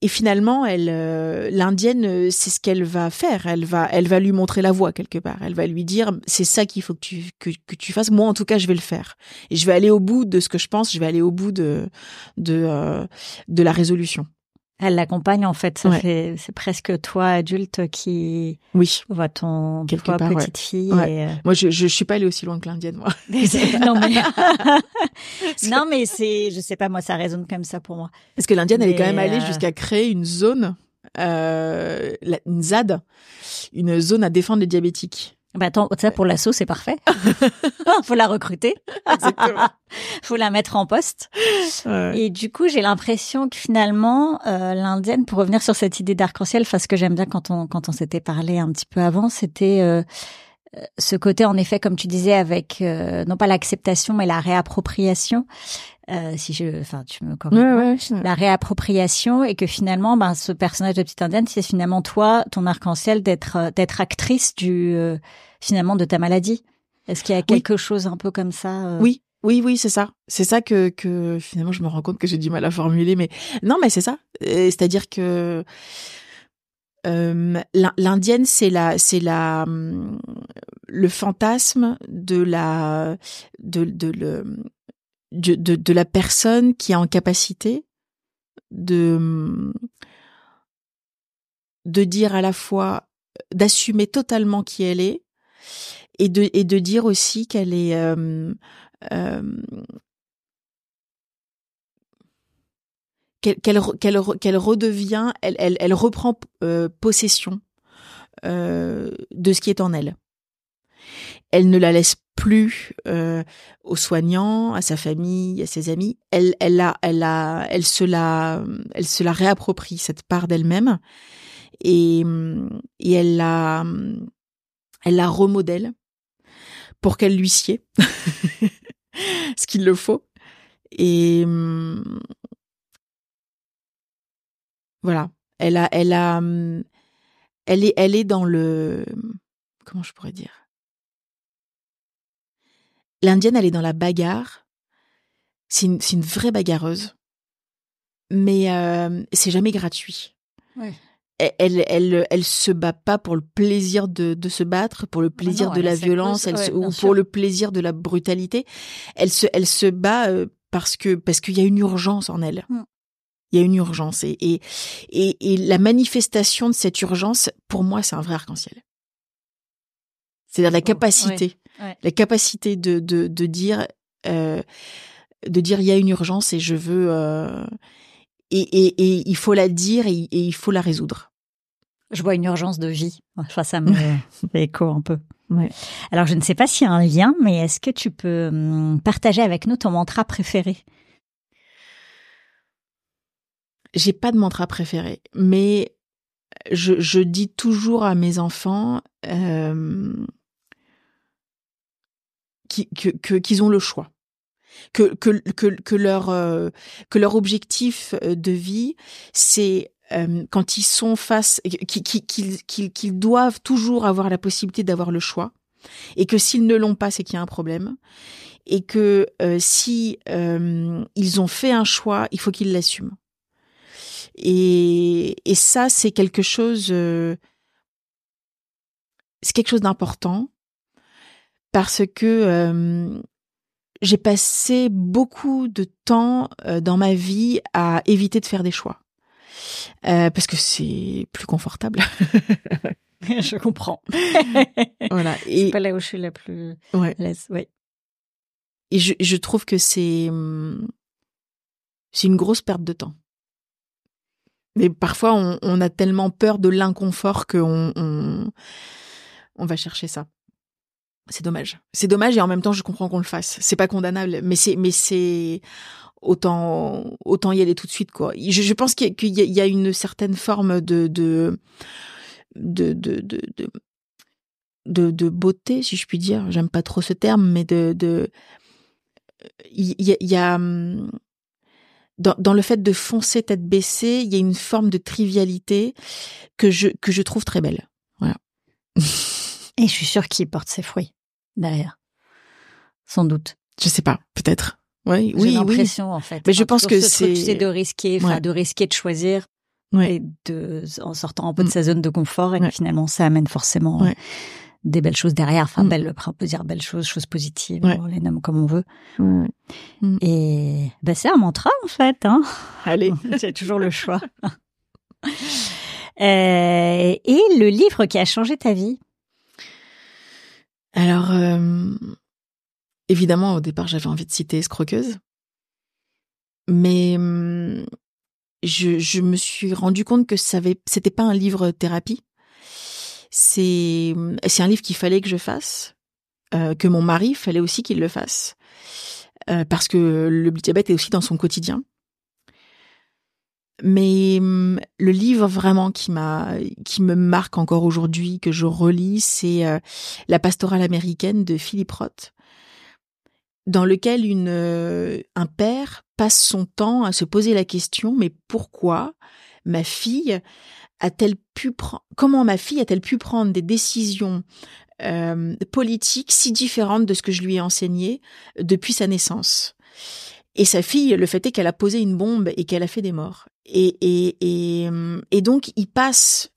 et finalement, elle, euh, l'indienne, euh, c'est ce qu'elle va faire. Elle va, elle va lui montrer la voie quelque part. Elle va lui dire, c'est ça qu'il faut que tu que, que, tu fasses. Moi, en tout cas, je vais le faire. Et je vais aller au bout de ce que je pense. Je vais aller au bout de de euh, de la résolution. Elle l'accompagne en fait. Ça fait, c'est presque toi adulte qui oui voit ton toi petite fille. Et... Euh, moi, je, je suis pas allée aussi loin que l'indienne, moi. non mais non mais c'est, je sais pas, moi ça résonne comme ça pour moi. Parce que l'indienne, elle est quand même allée euh, jusqu'à créer une zone, euh, une ZAD, une zone à défendre les diabétiques. Bah attends, ça pour l'assaut, c'est parfait. Faut la recruter. Faut la mettre en poste. Et du coup, j'ai l'impression que finalement, euh, l'indienne, pour revenir sur cette idée d'arc-en-ciel, enfin ce que j'aime bien quand on quand on s'était parlé un petit peu avant, c'était euh, ce côté en effet, comme tu disais, avec euh, non pas l'acceptation mais la réappropriation. Euh, si je, enfin, tu me corriges, la réappropriation et que finalement, ben, ce personnage de petite indienne, c'est finalement toi, ton arc-en-ciel, d'être euh, d'être actrice du euh, finalement de ta maladie. Est-ce qu'il y a quelque chose un peu comme ça Oui, oui, oui, c'est ça. C'est ça que, que finalement je me rends compte que j'ai du mal à formuler, mais non, mais c'est ça. C'est-à-dire que euh, L'indienne, c'est la, c'est la, le fantasme de la, de, de, le, de, de, la personne qui est en capacité de de dire à la fois d'assumer totalement qui elle est et de et de dire aussi qu'elle est euh, euh, qu'elle redevient elle elle, elle reprend euh, possession euh, de ce qui est en elle elle ne la laisse plus euh, aux soignants, à sa famille, à ses amis. Elle, elle a, elle a, elle se la, elle se la réapproprie cette part d'elle-même et, et elle la, elle la remodèle pour qu'elle lui sied, ce qu'il le faut. Et voilà, elle a, elle a, elle est, elle est dans le, comment je pourrais dire? L'indienne, elle est dans la bagarre. C'est une, une, vraie bagarreuse. Mais euh, c'est jamais gratuit. Ouais. Elle, elle, elle, se bat pas pour le plaisir de, de se battre, pour le ah plaisir de la violence, elle ou pour le plaisir de la brutalité. Elle se, elle se bat euh, parce que parce qu'il y a une urgence en elle. Mm. Il y a une urgence et, et, et, et la manifestation de cette urgence, pour moi, c'est un vrai arc-en-ciel. C'est-à-dire la capacité, la capacité de, de, de dire, euh, de dire il y a une urgence et je veux, euh, et, et, et, il faut la dire et, et, il faut la résoudre. Je vois une urgence de vie. Enfin, ça me fait écho un peu. Ouais. Alors, je ne sais pas s'il y a un lien, mais est-ce que tu peux hum, partager avec nous ton mantra préféré? J'ai pas de mantra préféré, mais je, je dis toujours à mes enfants euh, qu'ils ont le choix. Que, que, que, leur, euh, que leur objectif euh, de vie, c'est euh, quand ils sont face, qu'ils qu'ils doivent toujours avoir la possibilité d'avoir le choix, et que s'ils ne l'ont pas, c'est qu'il y a un problème, et que si ils ont fait un choix, il faut qu'ils l'assument. Et, et ça, c'est quelque chose, c'est quelque chose d'important parce que euh, j'ai passé beaucoup de temps euh, dans ma vie à éviter de faire des choix. Euh, parce que c'est plus confortable. je comprends. voilà. Et c'est pas là où je suis la plus ouais. l'aise. Oui. Et je, je trouve que c'est c'est une grosse perte de temps. Mais parfois, on, on a tellement peur de l'inconfort qu'on on, on va chercher ça c'est dommage. C'est dommage et en même temps, je comprends qu'on le fasse. C'est pas condamnable, mais c'est, mais c'est autant, autant y aller tout de suite, quoi. Je, pense qu'il y, a une certaine forme de, de, de, de, de, beauté, si je puis dire. J'aime pas trop ce terme, mais de, de, y, a, dans, dans le fait de foncer tête baissée, il y a une forme de trivialité que je, que je trouve très belle. Et je suis sûre qu'il porte ses fruits derrière. Sans doute. Je sais pas, peut-être. Oui, oui, l'impression en fait. Mais je pense que c'est c'est de risquer, enfin de risquer de choisir et de en sortant un peu de mm. sa zone de confort et finalement ça amène forcément des belles choses derrière. Enfin, mm. belles, on peut dire belles choses, choses positives, on les nomme comme on veut. Mm. Et ben c'est un mantra en fait. Hein Allez, c'est toujours le choix. Euh, et le livre qui a changé ta vie? Alors, euh, évidemment, au départ, j'avais envie de citer Escroqueuse. Mais hum, je, me suis rendu compte que ça c'était pas un livre thérapie. C'est, c'est un livre qu'il fallait que je fasse, euh, que mon mari fallait aussi qu'il le fasse, euh, parce que le diabète est aussi dans son quotidien. Mais hum, le livre vraiment qui m'a, qui me marque encore aujourd'hui, que je relis, c'est euh, La pastorale américaine de Philippe Roth, dans lequel une, euh, un père passe son temps à se poser la question, mais pourquoi ma fille a-t-elle pu prendre, comment ma fille a-t-elle pu prendre des décisions euh, politiques si différentes de ce que je lui ai enseigné depuis sa naissance? Et sa fille, le fait est qu'elle a posé une bombe et qu'elle a fait des morts. Et, et, et, et donc, il passe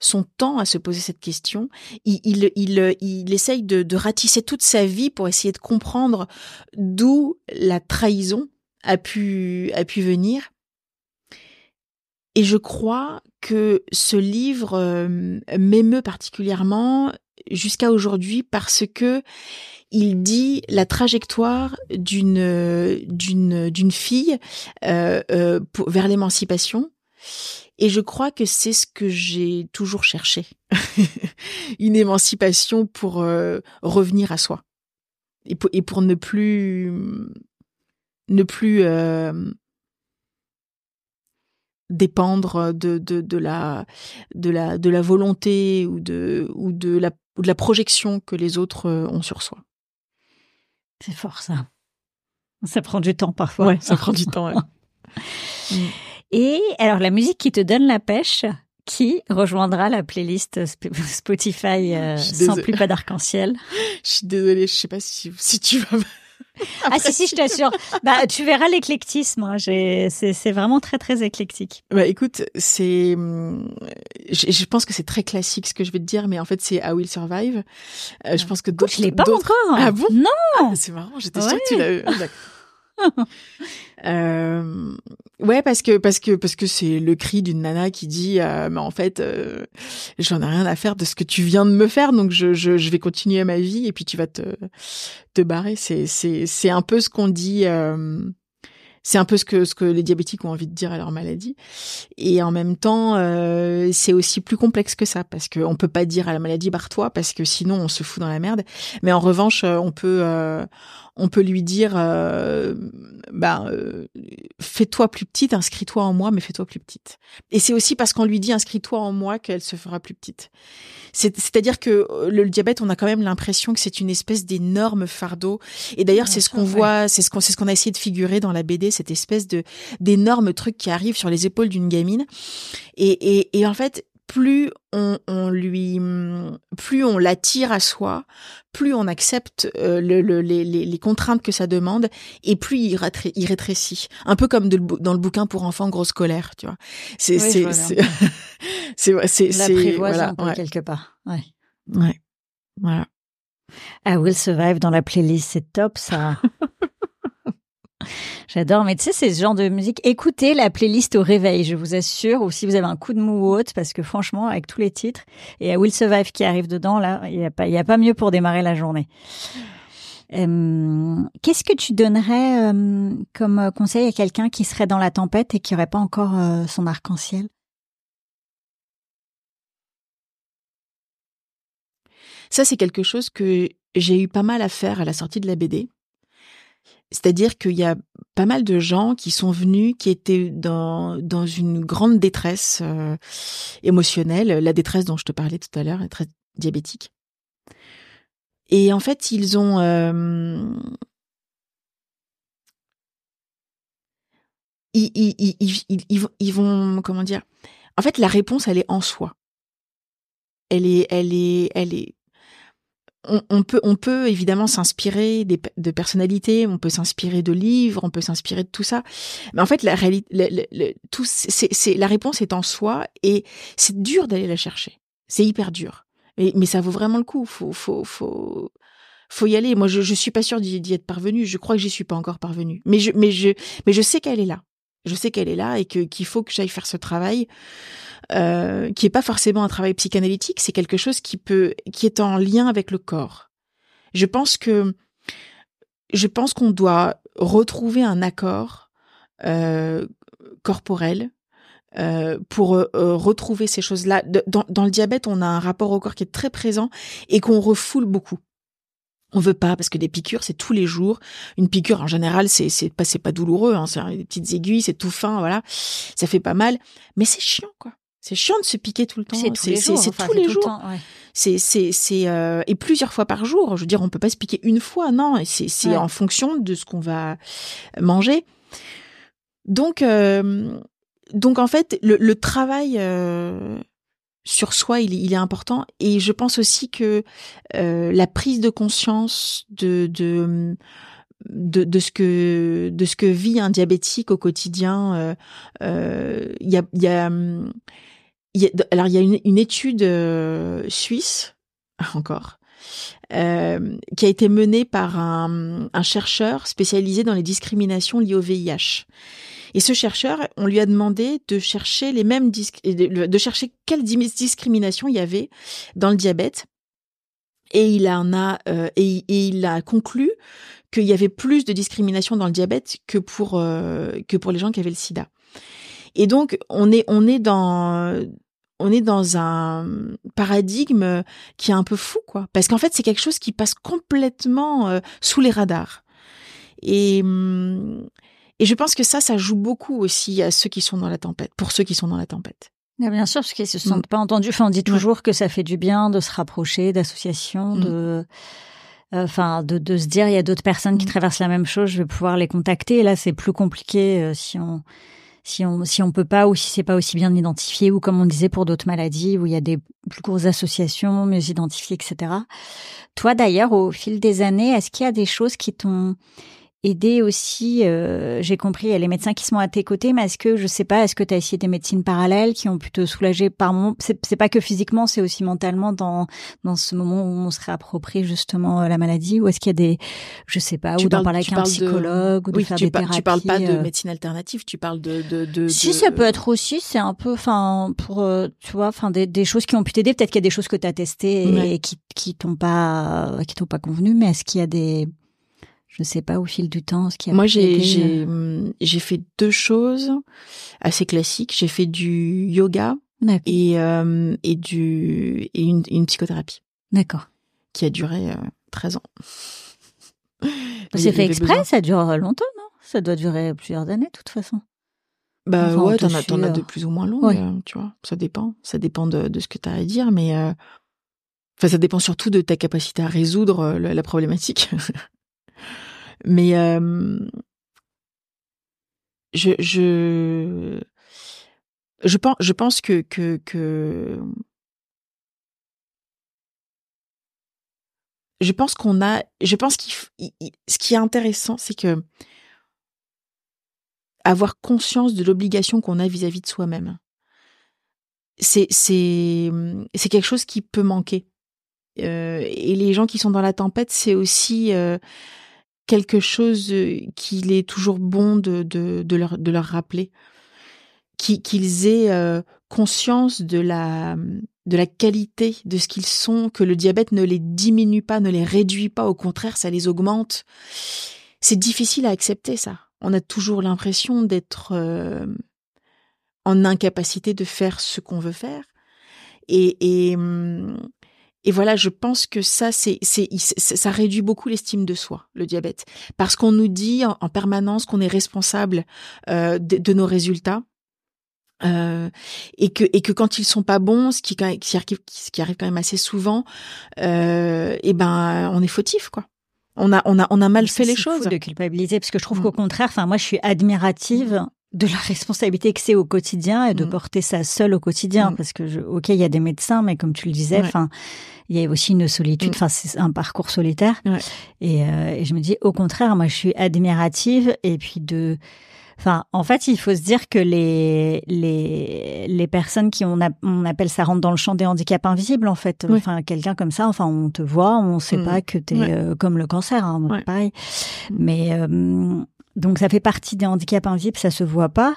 son temps à se poser cette question. Il, il, il, il essaye de, de, ratisser toute sa vie pour essayer de comprendre d'où la trahison a pu, a pu venir. Et je crois que ce livre euh, m'émeut particulièrement jusqu'à aujourd'hui parce que il dit la trajectoire d'une d'une d'une fille euh, euh, vers l'émancipation. Et je crois que c'est ce que j'ai toujours cherché, une émancipation pour euh, revenir à soi et pour, et pour ne plus ne plus euh, dépendre de, de, de, la de la de la volonté ou de ou de la ou de la projection que les autres euh, ont sur soi. C'est fort ça. Ça prend du temps parfois. Ouais, ça prend du temps. Ouais. Et alors la musique qui te donne la pêche, qui rejoindra la playlist Spotify euh, sans plus pas d'arc-en-ciel? Je suis désolée, je sais pas si, si tu vas ah si si, je t'assure. bah tu verras l'éclectisme. Hein. C'est c'est vraiment très très éclectique. Bah écoute, c'est je, je, pense que c'est très classique ce que je vais te dire, mais en fait c'est I Will Survive. Euh, je pense que d'autres. Je l'ai pas encore. Ah bon? Non. Ah, c'est marrant. J'étais sûre que tu l'as. euh, ouais, parce que parce que parce que c'est le cri d'une nana qui dit, euh, mais en fait, euh, j'en ai rien à faire de ce que tu viens de me faire, donc je je, je vais continuer ma vie et puis tu vas te te barrer. C'est c'est c'est un peu ce qu'on dit. Euh, c'est un peu ce que ce que les diabétiques ont envie de dire à leur maladie. Et en même temps, euh, c'est aussi plus complexe que ça parce qu'on peut pas dire à la maladie barre-toi parce que sinon on se fout dans la merde. Mais en revanche, euh, on peut euh, on peut lui dire euh, ben euh, fais-toi plus petite, inscris-toi en moi, mais fais-toi plus petite. Et c'est aussi parce qu'on lui dit inscris-toi en moi qu'elle se fera plus petite. C'est-à-dire que le, diabète, on a quand même l'impression que c'est une espèce d'énorme fardeau. Et d'ailleurs, c'est ce qu'on voit, c'est ce qu'on c'est ce qu'on a essayé de figurer dans la BD, cette espèce de d'énorme truc qui arrive sur les épaules d'une gamine. Et, et, et en fait, plus on, on, lui, plus on l'attire à soi, plus on accepte euh, le, le, les, les, contraintes que ça demande, et plus il, il rétrécit. Un peu comme de, dans le bouquin pour enfants grosse colère, tu vois. C'est c'est c'est c'est c'est voilà, ouais. quelque part. Ouais. Ouais. Voilà. I Will Survive dans la playlist, c'est top ça. J'adore, mais tu sais, c'est ce genre de musique. Écoutez la playlist au réveil, je vous assure, ou si vous avez un coup de mou ou parce que franchement, avec tous les titres, et à Will Survive qui arrive dedans, là, il n'y a, pas, a pas mieux pour démarrer la journée. Euh, Qu'est-ce que tu donnerais euh, comme conseil à quelqu'un qui serait dans la tempête et qui n'aurait pas encore euh, son arc-en-ciel? Ça, c'est quelque chose que j'ai eu pas mal à faire à la sortie de la BD. C'est-à-dire qu'il y a pas mal de gens qui sont venus, qui étaient dans, dans une grande détresse euh, émotionnelle, la détresse dont je te parlais tout à l'heure, la détresse diabétique. Et en fait, ils ont... Euh, ils, ils, ils, ils vont... Comment dire? En fait, la réponse, elle est en soi. Elle est, elle est, elle est on, peut, on peut évidemment s'inspirer de personnalités, on peut s'inspirer de livres, on peut s'inspirer de tout ça. Mais en fait, la la réponse est en soi et c'est dur d'aller la chercher. C'est hyper dur. Mais, ça vaut vraiment le coup. Faut, faut, faut, faut y aller. Moi, je, suis pas sûre d'y, être parvenue. Je crois que j'y suis pas encore parvenue. Mais je, mais je, mais je sais qu'elle est là. Je sais qu'elle est là et que qu'il faut que j'aille faire ce travail. Euh, qui est pas forcément un travail psychanalytique, c'est quelque chose qui peut, qui est en lien avec le corps. Je pense que, je pense qu'on doit retrouver un accord euh, corporel euh, pour retrouver ces choses-là. Dans, dans, le diabète, on a un rapport au corps qui est très présent et qu'on refoule beaucoup. On veut pas parce que des piqûres c'est tous les jours. Une piqûre en général c'est c'est pas c'est pas douloureux, hein, c'est des petites aiguilles, c'est tout fin, voilà, ça fait pas mal, mais c'est chiant quoi. C'est chiant de se piquer tout le temps. C'est tous les jours. C'est tous les jours. C'est c'est c'est euh, et plusieurs fois par jour. Je veux dire, on peut pas se piquer une fois, non. C'est c'est en fonction de ce qu'on va manger. Donc euh, donc en fait, le, le travail euh, sur soi, il, il, est important. Et je pense aussi que euh, la prise de conscience de de de, ce que de ce que vit un diabétique au quotidien. Euh, euh, il y a, alors il y a une, étude euh, suisse encore euh, qui a été menée par un, chercheur spécialisé dans les discriminations liées au VIH. Et ce chercheur, on lui a demandé de chercher les mêmes de chercher quelles discriminations il y avait dans le diabète. Et il en a euh, et, et, il a conclu qu'il y avait plus de discrimination dans le diabète que pour euh, que pour les gens qui avaient le SIDA. Et donc on est on est dans on est dans un paradigme qui est un peu fou, quoi. Parce qu'en fait, c'est quelque chose qui passe complètement euh, sous les radars. Et, hum, et je pense que ça, ça joue beaucoup aussi à ceux qui sont dans la tempête, pour ceux qui sont dans la tempête. bien sûr, parce qu'ils se sentent mm. pas entendus. Enfin, on dit toujours que ça fait du bien de se rapprocher d'associations, mm. de, euh, enfin, de, de se dire il y a d'autres personnes qui mm. traversent la même chose, je vais pouvoir les contacter. Et là, c'est plus compliqué euh, si on si on si on peut pas ou si c'est pas aussi bien identifié ou comme on disait pour d'autres maladies où il y a des plus grosses associations mieux identifiées etc. Toi d'ailleurs au fil des années est-ce qu'il y a des choses qui t'ont aider aussi euh, J'ai compris, il y a les médecins qui sont à tes côtés, mais est-ce que, je sais pas, est-ce que tu as essayé des médecines parallèles qui ont pu te soulager par moment C'est pas que physiquement, c'est aussi mentalement dans dans ce moment où on se réapproprie justement la maladie Ou est-ce qu'il y a des, je sais pas, ou d'en parler avec un psychologue ou de faire tu des thérapies Tu parles pas de médecine alternative, tu parles de... de, de si, ça peut être aussi, c'est un peu, enfin, pour, tu vois, enfin, des, des choses qui ont pu t'aider. Peut-être qu'il y a des choses que tu as testées et qui, qui t'ont pas, qui t'ont pas convenu, mais est-ce qu'il y a des, je sais pas au fil du temps ce qui a moi j'ai j'ai euh. hum, j'ai fait deux choses assez classiques. J'ai fait du yoga et euh, et du et une, une psychothérapie d'accord. qui a duré euh, 13 ans. C'est fait exprès? ça dure longtemps non? Ça doit durer plusieurs années de toute façon. Bah ouais t'en as t'en as de plus ou moins longues euh, tu vois. Ça dépend. Ça dépend de, de ce que t'as à dire mais euh, enfin ça dépend surtout de ta capacité à résoudre la problématique Mais je, je, je pense, je pense que, que, que je pense qu'on a, je pense qu'il, ce qui est intéressant, c'est que avoir conscience de l'obligation qu'on a vis-à-vis de soi-même, c'est, c'est, quelque chose qui peut manquer. Et les gens qui sont dans la tempête, c'est aussi quelque chose euh, qu'il est toujours bon de, de, de, leur, de leur rappeler, qu'ils aient euh, conscience de la, de la qualité de ce qu'ils sont, que le diabète ne les diminue pas, ne les réduit pas, au contraire, ça les augmente. C'est difficile à accepter ça. On a toujours l'impression d'être euh, en incapacité de faire ce qu'on veut faire. Et, hum, et voilà, je pense que ça, c'est, c'est, ça réduit beaucoup l'estime de soi, le diabète, parce qu'on nous dit en, permanence qu'on est responsable euh, de, nos résultats. Euh, et que et que quand ils sont pas bons, ce qui, ce qui arrive quand même assez souvent, euh, et ben on est fautif quoi. On a on a on a mal fait les choses. Fou de culpabiliser parce que je trouve mm. qu'au contraire, enfin moi je suis admirative de la responsabilité que c'est au quotidien et de mm. porter ça seul au quotidien mm. parce que je, ok il y a des médecins mais comme tu le disais enfin il y a aussi une solitude mm. enfin c'est un parcours solitaire et, euh, et, je me dis au contraire moi je suis admirative et puis de Enfin, en fait, il faut se dire que les les les personnes qui on, a, on appelle ça rentre dans le champ des handicaps invisibles en fait. Enfin, quelqu'un comme ça, enfin, on te voit, on sait pas que tu es euh, comme le cancer, hein, pareil. Mais euh, donc ça fait partie des handicaps invisibles, ça se voit pas,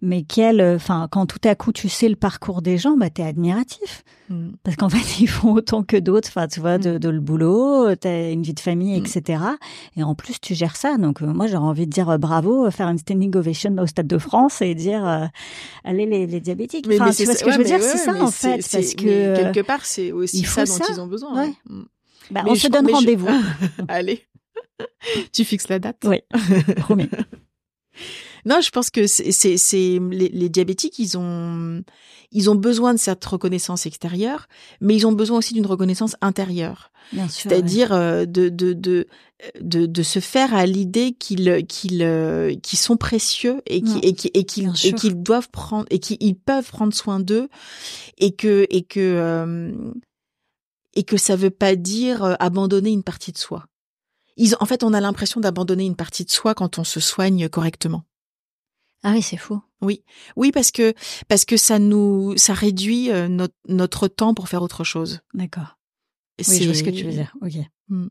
mais quel, enfin quand tout à coup tu sais le parcours des gens, bah t'es admiratif, mm. parce qu'en fait ils font autant que d'autres, enfin tu vois de, mm. de, le boulot, t'as une vie de famille, mm. etc. Et en plus tu gères ça, donc euh, moi j'aurais envie de dire euh, bravo, faire une standing ovation au Stade de France et dire euh, allez les, les diabétiques. Mais, tu vois ce que je veux dire, c'est ça en fait, parce que quelque part c'est aussi ça dont ils ont besoin. Ouais. Bah, on se donne rendez-vous. allez. Tu fixes la date. Oui, promis. non, je pense que c'est les, les, diabétiques, ils ont ils ont besoin de cette reconnaissance extérieure, mais ils ont besoin aussi d'une reconnaissance intérieure. C'est-à-dire euh, de, de, de de de se faire à l'idée qu'ils qu'ils euh, sont précieux et qui et qui et qu'ils doivent prendre et qu'ils peuvent prendre soin d'eux et que et que euh, et que ça veut pas dire abandonner une partie de soi en fait, on a l'impression d'abandonner une partie de soi quand on se soigne correctement. Ah oui, c'est fou. Oui, oui, parce que parce que ça nous ça réduit euh, notre, notre temps pour faire autre chose. D'accord. Oui, je vois ce que tu veux dire. Ok. Hmm.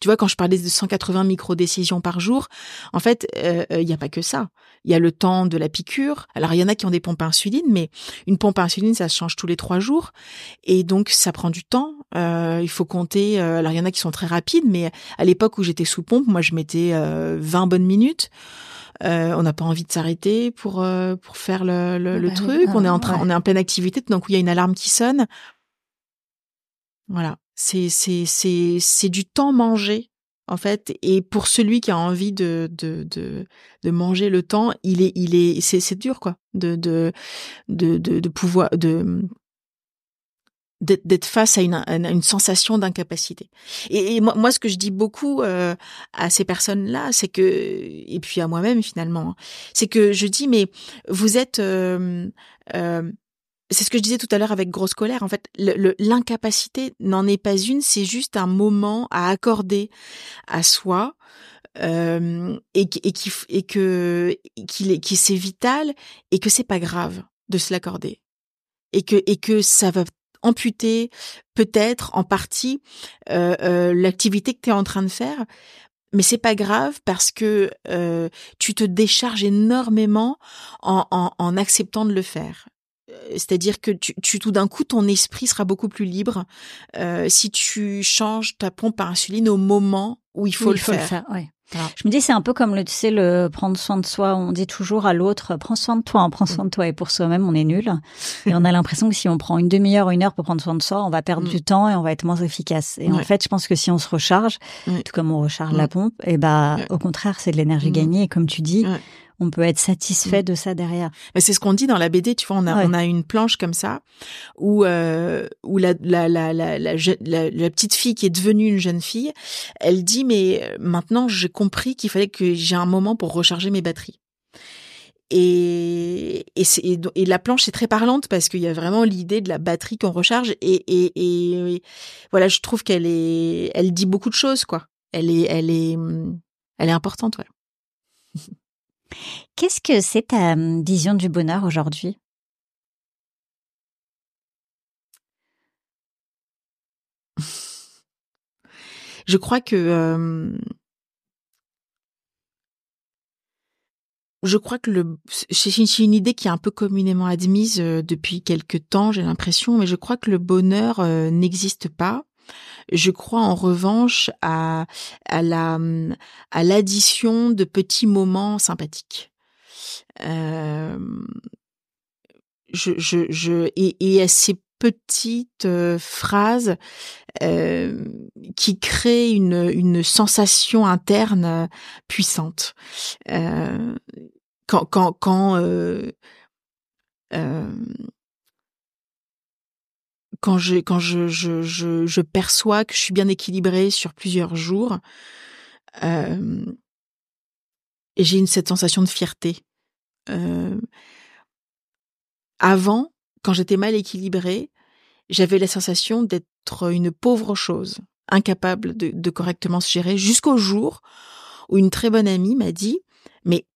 Tu vois, quand je parlais de 180 micro-décisions par jour, en fait, euh, euh, il n'y a pas que ça. Il y a le temps de la piqûre. Alors, il y en a qui ont des pompes à insuline, mais une pompe à insuline, ça se change tous les trois jours. Et donc, ça prend du temps. Euh, il faut compter. alors, il y en a qui sont très rapides, mais à l'époque où j'étais sous pompe, moi, je mettais 20 bonnes minutes. on n'a pas envie de s'arrêter pour pour faire le, le, bah truc. on est en train, on est en pleine activité. Donc, il y a une alarme qui sonne. Voilà c'est c'est c'est c'est du temps mangé en fait et pour celui qui a envie de de de, de manger le temps il est il est c'est c'est dur quoi de de de de, pouvoir de d'être face à une, une sensation d'incapacité. Et, moi, moi, ce que je dis beaucoup euh, à ces personnes-là, c'est que, et puis à moi-même finalement, c'est que je dis, mais vous êtes, euh, euh, c'est ce que je disais tout à l'heure avec grosse colère. En fait, l'incapacité n'en est pas une, c'est juste un moment à accorder à soi euh, et, et qui et que qu'il qui c'est vital et que c'est pas grave de se l'accorder et que et que ça va amputer peut-être en partie euh, euh, l'activité que tu es en train de faire mais c'est pas grave parce que euh, tu te décharges énormément en, en, en acceptant de le faire. Euh, c'est-à-dire que tu, tu tout d'un coup, ton esprit sera beaucoup plus libre euh, si tu changes ta pompe à insuline au moment où il faut, Oui, le, il faut faire. le faire. Ouais. Je me dis c'est un peu comme le tu sais le prendre soin de soi. On dit toujours à l'autre prends soin de toi, hein, prends soin de toi et pour soi-même on est nul. Et on a l'impression que si on prend une demi-heure, une heure pour prendre soin de soi, on va perdre Mm. du temps et on va être moins efficace. Et en fait, je pense que si on se recharge, tout comme on recharge Mm. la pompe, et bah Ouais. au contraire c'est de l'énergie Mm. gagnée. Et comme tu dis. On peut être satisfait Mm. de ça derrière. Mais c'est ce qu'on dit dans la BD, tu vois, on a Ouais. on a une planche comme ça où euh, où la la, la la la petite fille qui est devenue une jeune fille, elle dit mais euh, maintenant j'ai compris qu'il fallait que j'ai un moment pour recharger mes batteries. Et et, c'est- et, et la planche est très parlante parce qu'il y a vraiment l'idée de la batterie qu'on recharge et, et et voilà, je trouve qu'elle est elle dit beaucoup de choses quoi. Elle est elle est hum, elle est importante ouais. Qu'est-ce que c'est ta vision du bonheur aujourd'hui? Je crois que je crois que le c'est une idée qui est un peu communément admise depuis quelque temps, j'ai l'impression, mais je crois que le bonheur n'existe pas. Je crois en revanche à la à l'addition de petits moments sympathiques. Euh, je je je et, à ces petites euh, phrases euh, qui créent une une sensation interne puissante. Quand quand quand quand je perçois que je suis bien équilibrée sur plusieurs jours, euh, j'ai une cette sensation de fierté. Euh, avant, quand j'étais mal équilibrée, j'avais la sensation d'être une pauvre chose, incapable de, de correctement se gérer, jusqu'au jour où une très bonne amie m'a dit "Mais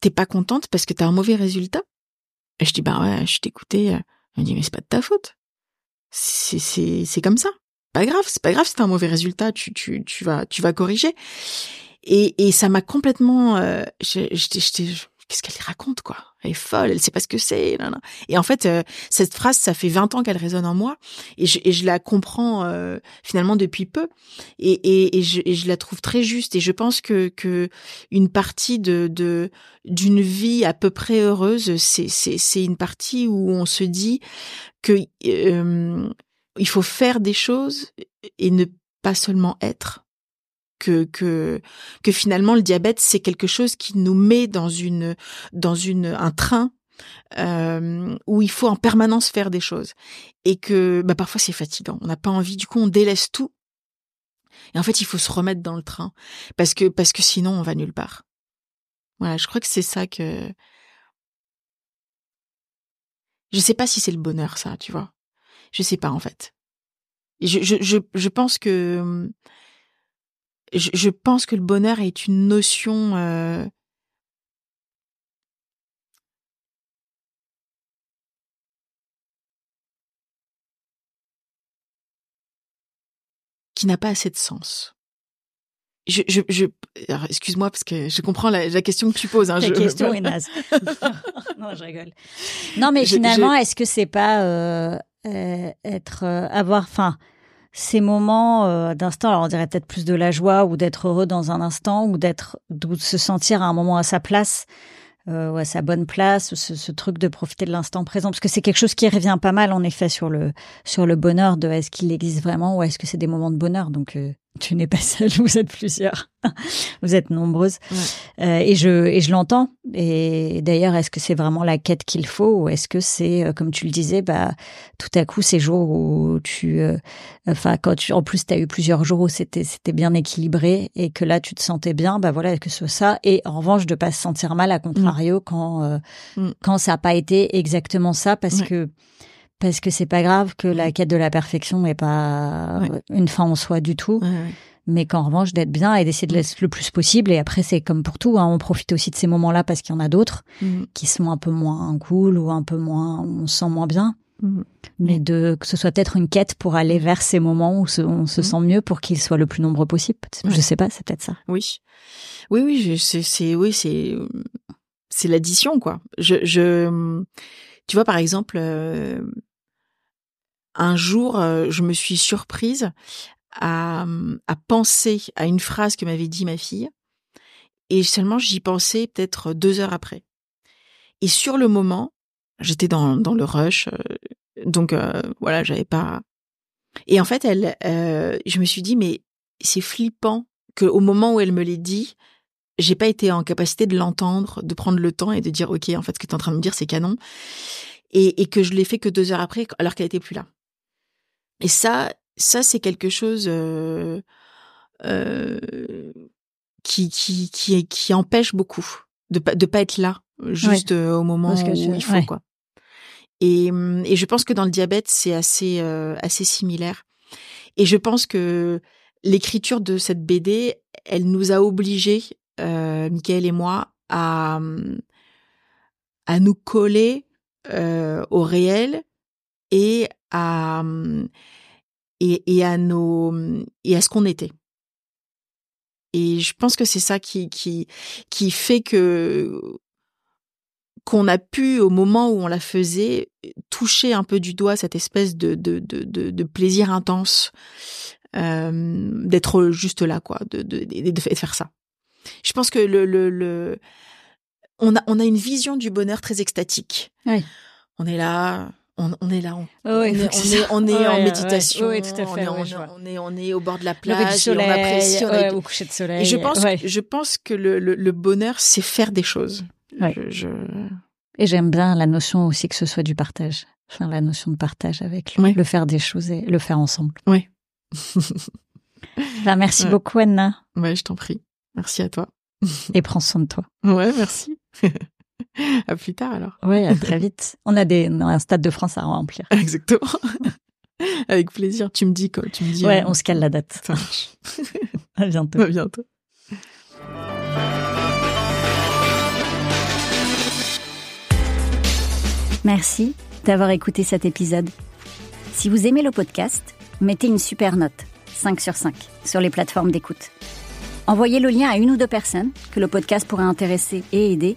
t'es pas contente parce que t'as un mauvais résultat? Et je dis "Bah ouais, je t'écoutais." Elle me dit "Mais c'est pas de ta faute. C'est comme ça. Pas grave, c'est pas grave si t'as un mauvais résultat, tu tu tu vas tu vas corriger." Et et ça m'a complètement euh, qu'est-ce qu'elle raconte quoi? Elle est folle, elle sait pas ce que c'est. Et en fait, euh, cette phrase, ça fait 20 ans qu'elle résonne en moi et je, et je la comprends euh, finalement depuis peu et, et, et, je, et je la trouve très juste. Et je pense que, que une partie de d'une vie à peu près heureuse, c'est c'est c'est une partie où on se dit que euh, il faut faire des choses et ne pas seulement être que que que finalement le diabète c'est quelque chose qui nous met dans une dans une un train euh, où il faut en permanence faire des choses. Et que bah, parfois c'est fatigant. On n'a pas envie. Du coup on délaisse tout. Et en fait il faut se remettre dans le train. Parce que parce que sinon on va nulle part. Voilà je crois que c'est ça que je sais pas si c'est le bonheur ça tu vois. Je sais pas en fait. Je je je, je pense que je, je pense que le bonheur est une notion euh, qui n'a pas assez de sens. Je, je, excuse-moi parce que je comprends la, la question que tu poses. Hein, Ta je, question est naze. non, je rigole. Non, mais Je- finalement, est-ce que c'est pas euh, euh, être avoir, enfin, ces moments euh, d'instant, alors on dirait peut-être plus de la joie ou d'être heureux dans un instant ou d'être, de se sentir à un moment à sa place. Euh, ou à sa bonne place, ce, ce truc de profiter de l'instant présent, parce que c'est quelque chose qui revient pas mal en effet sur le sur le bonheur de est-ce qu'il existe vraiment ou est-ce que c'est des moments de bonheur. Donc euh, tu n'es pas seule, vous êtes plusieurs, vous êtes nombreuses, Ouais. Euh, et je et je l'entends. Et d'ailleurs, est-ce que c'est vraiment la quête qu'il faut ou est-ce que c'est euh, comme tu le disais, bah tout à coup ces jours où tu, euh, enfin quand tu, en plus tu as eu plusieurs jours où c'était c'était bien équilibré et que là tu te sentais bien, bah voilà que ce soit ça. Et en revanche de pas se sentir mal à contrario quand euh, Mm. quand ça n'a pas été exactement ça parce Ouais. que parce que c'est pas grave que la Mm. quête de la perfection n'est pas Ouais. une fin en soi du tout. Ouais, ouais. mais qu'en revanche d'être bien et d'essayer de l'être le plus possible. Et après, c'est comme pour tout, hein, on profite aussi de ces moments-là parce qu'il y en a d'autres Mhm. qui sont un peu moins cool ou un peu moins, on se sent moins bien. Mais de que ce soit peut-être une quête pour aller vers ces moments où se- on se sent mieux pour qu'ils soient le plus nombreux possible. Je sais pas, c'est peut-être ça. Oui, oui, oui, c'est, c'est, oui, c'est, c'est l'addition, quoi. Je, je, tu vois, par exemple, euh, un jour, euh, je me suis surprise à, penser à une phrase que m'avait dit ma fille, et seulement j'y pensais peut-être deux heures après. Et sur le moment, j'étais dans, dans le rush, euh, donc euh, voilà, j'avais pas. Et en fait, elle, je me suis dit, mais c'est flippant que au moment où elle me l'ait dit, j'ai pas été en capacité de l'entendre, de prendre le temps et de dire ok, en fait, ce que tu es en train de me dire, c'est canon, et, et que je l'ai fait que deux heures après, alors qu'elle était plus là. Et ça, ça c'est quelque chose euh, euh, qui, qui qui qui empêche beaucoup de pas de pas être là juste au moment que où il faut ouais. quoi. Et, hum, et je pense que dans le diabète, c'est assez, euh, assez similaire. Et je pense que l'écriture de cette BD, elle nous a obligés, euh, Michael et moi, à, hum, à nous coller euh, au réel et à, et, et à nos, et à ce qu'on était. Et je pense que c'est ça qui, qui, qui fait que qu'on a pu, au moment où on la faisait, toucher un peu du doigt cette espèce de, de, de, de, de plaisir intense euh, d'être juste là, quoi, de, de, de, de faire ça. Je pense que le, le, le on a on a une vision du bonheur très extatique. Oui. On est là, on, on est là, on, Oh, faut est, que on c'est est, ça. on est Ouais, en méditation, ouais, tout à on fait, est, ouais, on, je vois. on est on est au bord de la plage, et soleil, on apprécie, on ouais, est- au coucher de soleil. et je pense, ouais. je pense que le, le, le bonheur, c'est faire des choses. Ouais. Je, je- Et j'aime bien la notion aussi que ce soit du partage. Enfin, la notion de partage avec lui. Le faire des choses et le faire ensemble. Ouais. Ben, merci beaucoup Anna Ouais, je t'en prie. Merci à toi. et prends soin de toi. Ouais, merci. à plus tard alors. Ouais, à très vite. On a des on a un stade de France à remplir. Exactement. Avec plaisir. Tu me dis quoi Tu me dis. Ouais, euh, on se cale la date. Ça marche. À bientôt. À bientôt. Merci d'avoir écouté cet épisode. Si vous aimez le podcast, mettez une super note, 5 sur 5, sur les plateformes d'écoute. Envoyez le lien à une ou deux personnes que le podcast pourrait intéresser et aider,